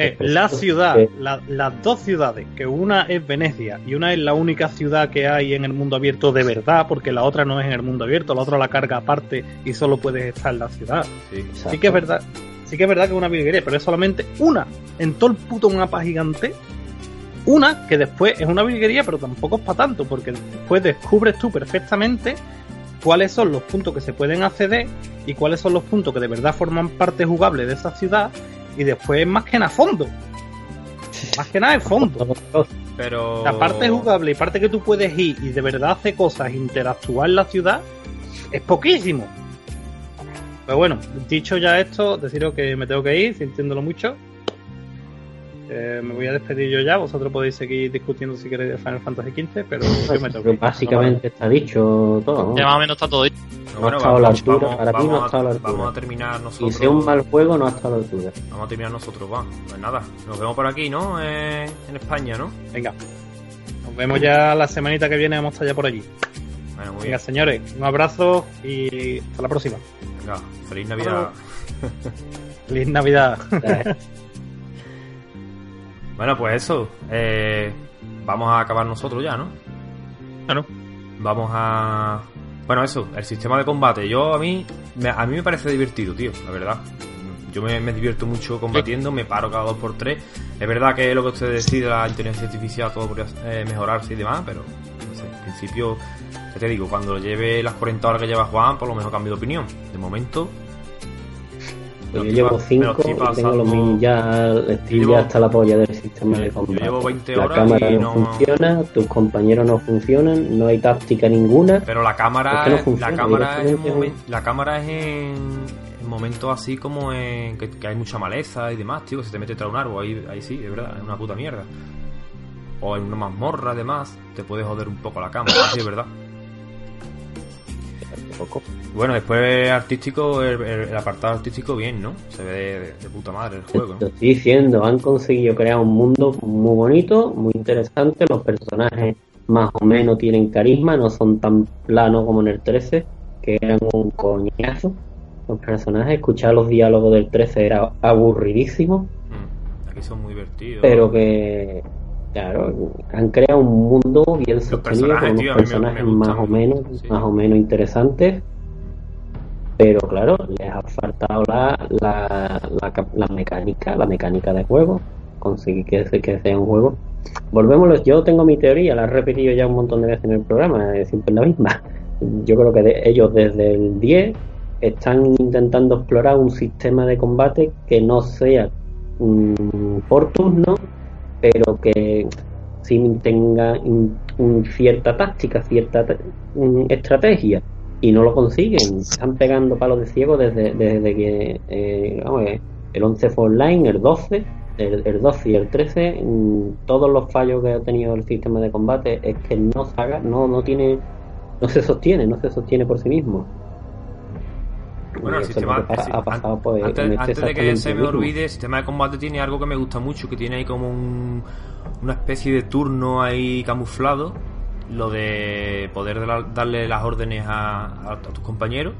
Eh, la ciudad, la- las dos ciudades, que una es Venecia y una es la única ciudad que hay en el mundo abierto de verdad, porque la otra no es en el mundo abierto, la otra la carga aparte y solo puedes estar en la ciudad. Sí. Sí que es verdad, sí que es verdad que es una virguería, pero es solamente una en todo el puto mapa gigante. Una que después es una virguería, pero tampoco es para tanto, porque después descubres tú perfectamente cuáles son los puntos que se pueden acceder y cuáles son los puntos que de verdad forman parte jugable de esa ciudad y después más que nada fondo. Más que nada es fondo. Pero. La parte jugable y parte que tú puedes ir y de verdad hacer cosas, interactuar en la ciudad, es poquísimo. Pero bueno, dicho ya esto, deciros que me tengo que ir, sintiéndolo mucho. Eh, me voy a despedir yo ya, vosotros podéis seguir discutiendo si queréis de Final Fantasy XV, pero yo me tengo que ir. Básicamente está dicho todo, ¿no? Ya más o menos está todo dicho. No, bueno, ha estado a la vamos, altura, vamos, para mí no vamos ha a- estado a la altura. vamos a terminar Y nosotros. sea un mal juego, no ha estado a la altura. Vamos a terminar nosotros, va. Pues nada, nos vemos por aquí, ¿no? Eh, en España, ¿no? Venga. Nos vemos ya la semanita que viene, vamos a estar ya por allí. Bueno, muy Venga, bien. señores, un abrazo y hasta la próxima. Venga, feliz Navidad. Feliz Navidad. Bueno, pues eso. eh, vamos a acabar nosotros ya, ¿no? Claro. Vamos a. Bueno, eso, el sistema de combate. Yo a mí. me- a mí me parece divertido, tío, la verdad. Yo me, me divierto mucho combatiendo, me paro cada dos por tres. Es verdad que lo que usted decide, la inteligencia artificial, todo podría eh, mejorarse y demás, pero principio, ya te digo, cuando lleve las 40 horas que lleva Juan, por lo menos cambio de opinión. De momento, Pues yo llevo estoy pa- me lo 5 estoy y tengo los minis ya, estoy llevo- ya hasta la polla del sistema yo- de yo combate. llevo 20 la horas cámara y no, no- funciona, tus compañeros no funcionan, no hay táctica ninguna. Pero la cámara, Es que no funciona, la cámara es momen- la cámara es en, en momentos así como en que, que hay mucha maleza y demás, tío, que se te mete tras un árbol, ahí, ahí sí, es verdad, es una puta mierda. O en una mazmorra además, te puede joder un poco la cámara, sí, es verdad. Poco. Bueno, después artístico, el, apartado artístico bien, ¿no? Se ve de, de- de puta madre el juego, Lo ¿no? estoy diciendo, han conseguido crear un mundo muy bonito, muy interesante. Los personajes más o menos tienen carisma, no son tan planos como en el 13, que eran un coñazo. Los personajes, escuchar los diálogos del 13 era aburridísimo, Mm, Aquí son muy divertidos. pero que, claro, han creado un mundo bien sostenido con unos tío, me- personajes me más o menos, sí. más o menos interesantes. Pero claro, les ha faltado la, la, la, mecánica, la mecánica de juego, conseguir que, que sea un juego. Volvemos, yo tengo mi teoría, la he repetido ya un montón de veces en el programa, es siempre la misma. Yo creo que de- ellos desde el 10 están intentando explorar un sistema de combate que no sea mm, por turno, pero que sí tenga un cierta táctica, cierta ta- estrategia y no lo consiguen. Están pegando palos de ciego desde, desde que eh, eh, el 11 fue online, el 12, el, el 12 y el 13, mm, todos los fallos que ha tenido el sistema de combate es que no saga, no, no tiene, no se sostiene, no se sostiene por sí mismo. Bueno, Y el sistema. ha pasado antes, en este antes de que se me olvide, el sistema de combate tiene algo que me gusta mucho, que tiene ahí como un, una especie de turno ahí camuflado. Lo de poder dar- darle las órdenes a, tus compañeros.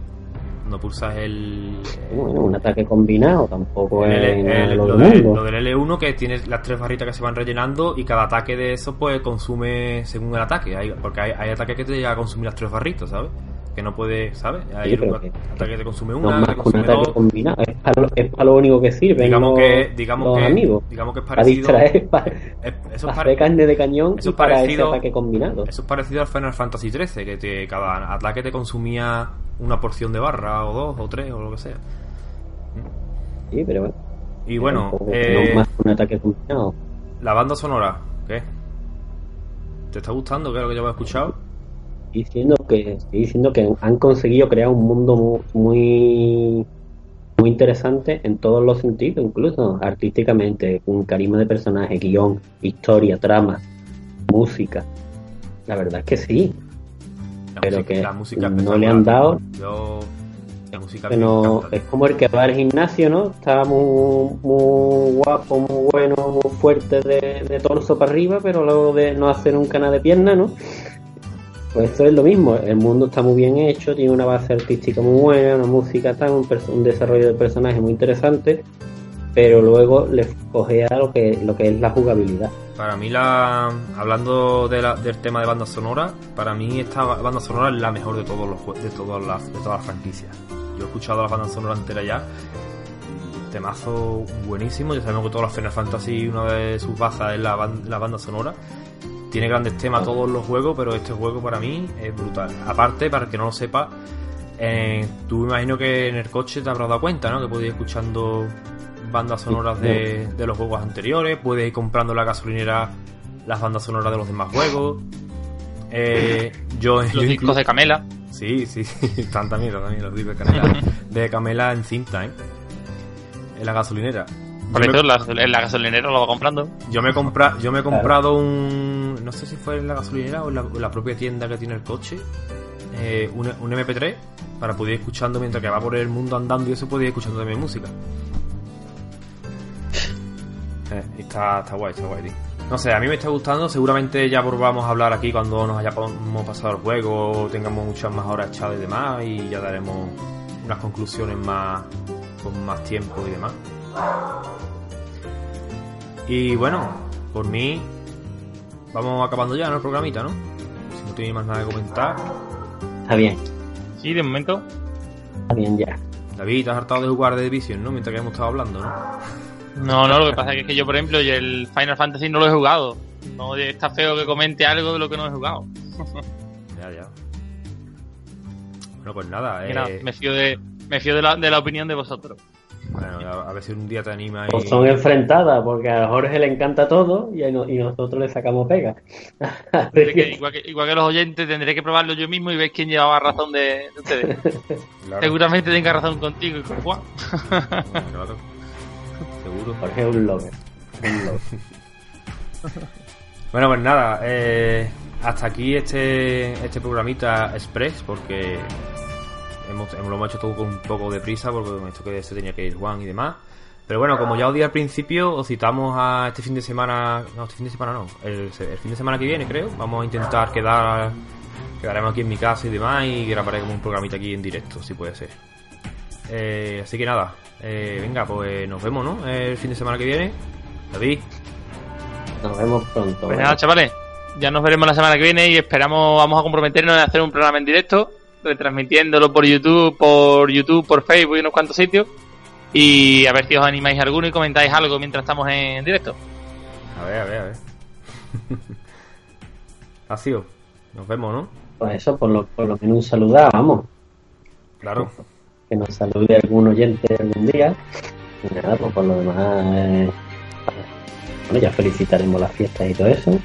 cuando pulsas el. Bueno, un ataque combinado tampoco el- es el- el- lo, de- del L1 que tienes las tres barritas que se van rellenando y cada ataque de eso pues consume según el ataque. Hay- porque hay, hay ataques que te llega a consumir las tres barritas, ¿sabes? Que no puede, ¿sabes? Hay Sí, un que- ataque que te consume No una, más te un consume dos. combinado. Es para, lo, es para lo único que sirven Digamos los, que, digamos los que, amigos. digamos que es parecido. distraer, para, es- eso, es para carne de cañón eso y es para parecido- ese ataque combinado. eso es parecido al Final Fantasy XIII, que te- cada ataque te consumía una porción de barra, o dos, o tres, o lo que sea. Sí, pero bueno. Y bueno, eh, no más un ataque combinado. la banda sonora, ¿qué? ¿Te está gustando? ¿Qué es lo que ya hemos escuchado? Diciendo que, estoy diciendo que han conseguido crear un mundo mu- muy, muy interesante en todos los sentidos, incluso artísticamente, un carisma de personaje, guion, historia, trama, música. La verdad es que sí, La pero música- que la música no le han dado Yo. La música no, es como el que va al gimnasio, ¿no? Está muy, muy guapo, muy bueno, muy fuerte de, de torso para arriba, pero luego de no hacer nunca nada de pierna, ¿no? Pues esto es lo mismo, el mundo está muy bien hecho, tiene una base artística muy buena, una música tan, un, un desarrollo de personaje muy interesante, pero luego le cogea lo que, lo que es la jugabilidad. Para mí, la hablando de la- del tema de banda sonora, para mí esta banda sonora es la mejor de todos los de todas las de todas las franquicias. Yo he escuchado la banda sonora entera ya. Temazo buenísimo. Ya sabemos que todos los Final Fantasy, una de sus bazas es la, la banda sonora. Tiene grandes temas todos los juegos, pero este juego para mí es brutal. Aparte, para el que no lo sepa, eh, tú me imagino que en el coche te habrás dado cuenta, ¿no? Que puedes ir escuchando bandas sonoras de, de los juegos anteriores, puedes ir comprando en la gasolinera las bandas sonoras de los demás juegos. Eh, yo, Los yo discos de Camela. Sí, sí, están también, también los discos de Camela, de Camela en cinta, ¿eh? En la gasolinera. Por Yo eso me- la- en la gasolinera lo va comprando. yo me, compra, yo me he comprado un. No sé si fue en la gasolinera o en la, en la propia tienda que tiene el coche. eh, un, un MP3 para poder ir escuchando mientras que va por el mundo andando y eso puede ir escuchando también música. Eh, está, está guay, está guay, tío. No sé, a mí me está gustando. Seguramente ya volvamos a hablar aquí cuando nos hayamos pasado el juego, tengamos muchas más horas echadas y demás, y ya daremos unas conclusiones más con más tiempo y demás. Y bueno, por mí, vamos acabando ya, ¿no? El programita, ¿no? Si no tenéis más nada que comentar. Está bien, Sí, de momento. está bien ya. David, te has hartado de jugar de Division, ¿no? Mientras que hemos estado hablando, ¿no? No, no, lo que pasa es que yo, por ejemplo, yo el Final Fantasy no lo he jugado. No está feo que comente algo de lo que no he jugado. Ya, ya. Bueno, pues nada, eh, nada, me fío de, me fío de la, de la opinión de vosotros. Bueno, a, a ver si un día te anima y... Pues son enfrentadas, porque a Jorge le encanta todo y, a no- y nosotros le sacamos pega. Que- igual, que, igual que los oyentes, tendré que probarlo yo mismo y ver quién llevaba razón de, de ustedes. Claro, Seguramente tenga razón contigo y con Juan. claro. Seguro. Jorge es un lover. Un lover. Bueno, pues nada, eh, hasta aquí este, este programita express, porque hemos, hemos- lo hemos hecho todo con un poco de prisa, porque con esto que se tenía que ir Juan y demás. Pero bueno, como ya os di al principio, os citamos a este fin de semana, no, este fin de semana no, el, el fin de semana que viene creo, vamos a intentar quedar, quedaremos aquí en mi casa y demás y grabaremos un programita aquí en directo, si puede ser. Eh, así que nada, eh, venga, pues nos vemos, ¿no? El fin de semana que viene. David, Nos vemos pronto. Pues nada, chavales, ya nos veremos la semana que viene y esperamos, vamos a comprometernos en hacer un programa en directo, retransmitiéndolo por YouTube, por YouTube, por Facebook y unos cuantos sitios. Y a ver si os animáis alguno y comentáis algo mientras estamos en directo. a ver, a ver, a ver. Ácido, nos vemos, ¿no? Pues eso, por lo, por lo menos un saludar, vamos. Claro. Que nos salude algún oyente algún día. Y nada, pues por lo demás. eh, bueno, ya felicitaremos las fiestas y todo eso.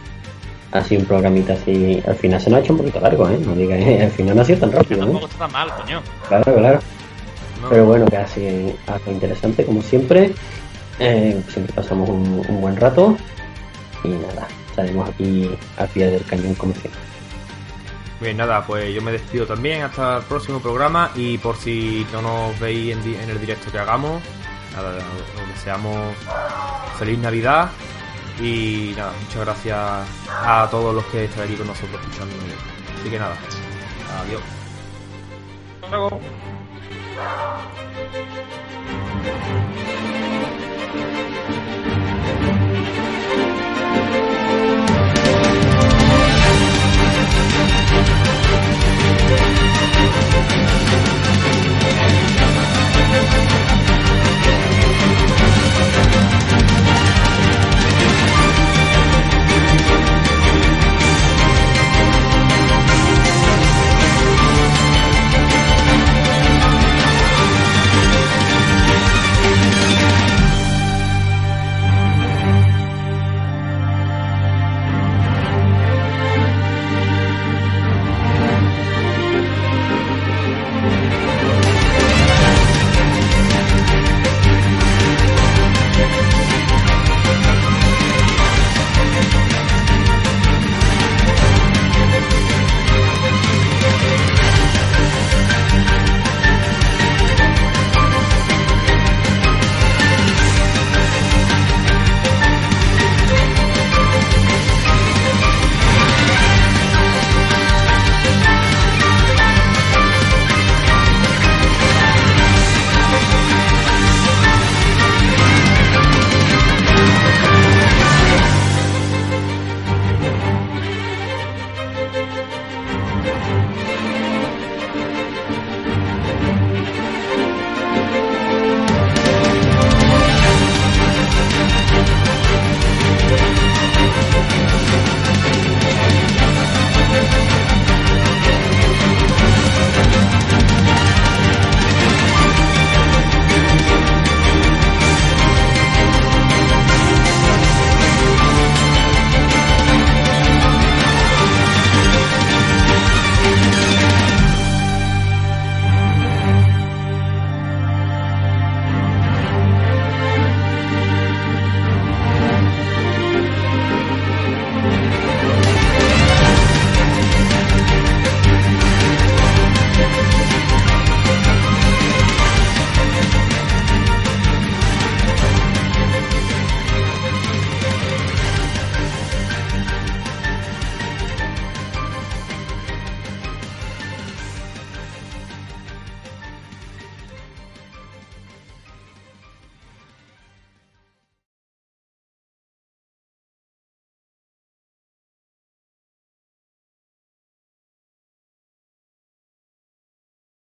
Así un programita así. Al final se nos ha hecho un poquito largo, ¿eh? No digas, al final no ha sido tan rápido, tampoco ¿eh? está tan mal, coño. Claro, claro. No, Pero bueno, que así algo interesante como siempre. Eh, siempre pasamos un, un buen rato. Y nada, estaremos aquí al pie del cañón como siempre. Bien, nada, pues yo me despido también hasta el próximo programa y por si no nos veis en, en el directo que hagamos, nada, os deseamos feliz Navidad y nada, muchas gracias a todos los que están aquí con nosotros escuchando. Así que nada, adiós. Bye.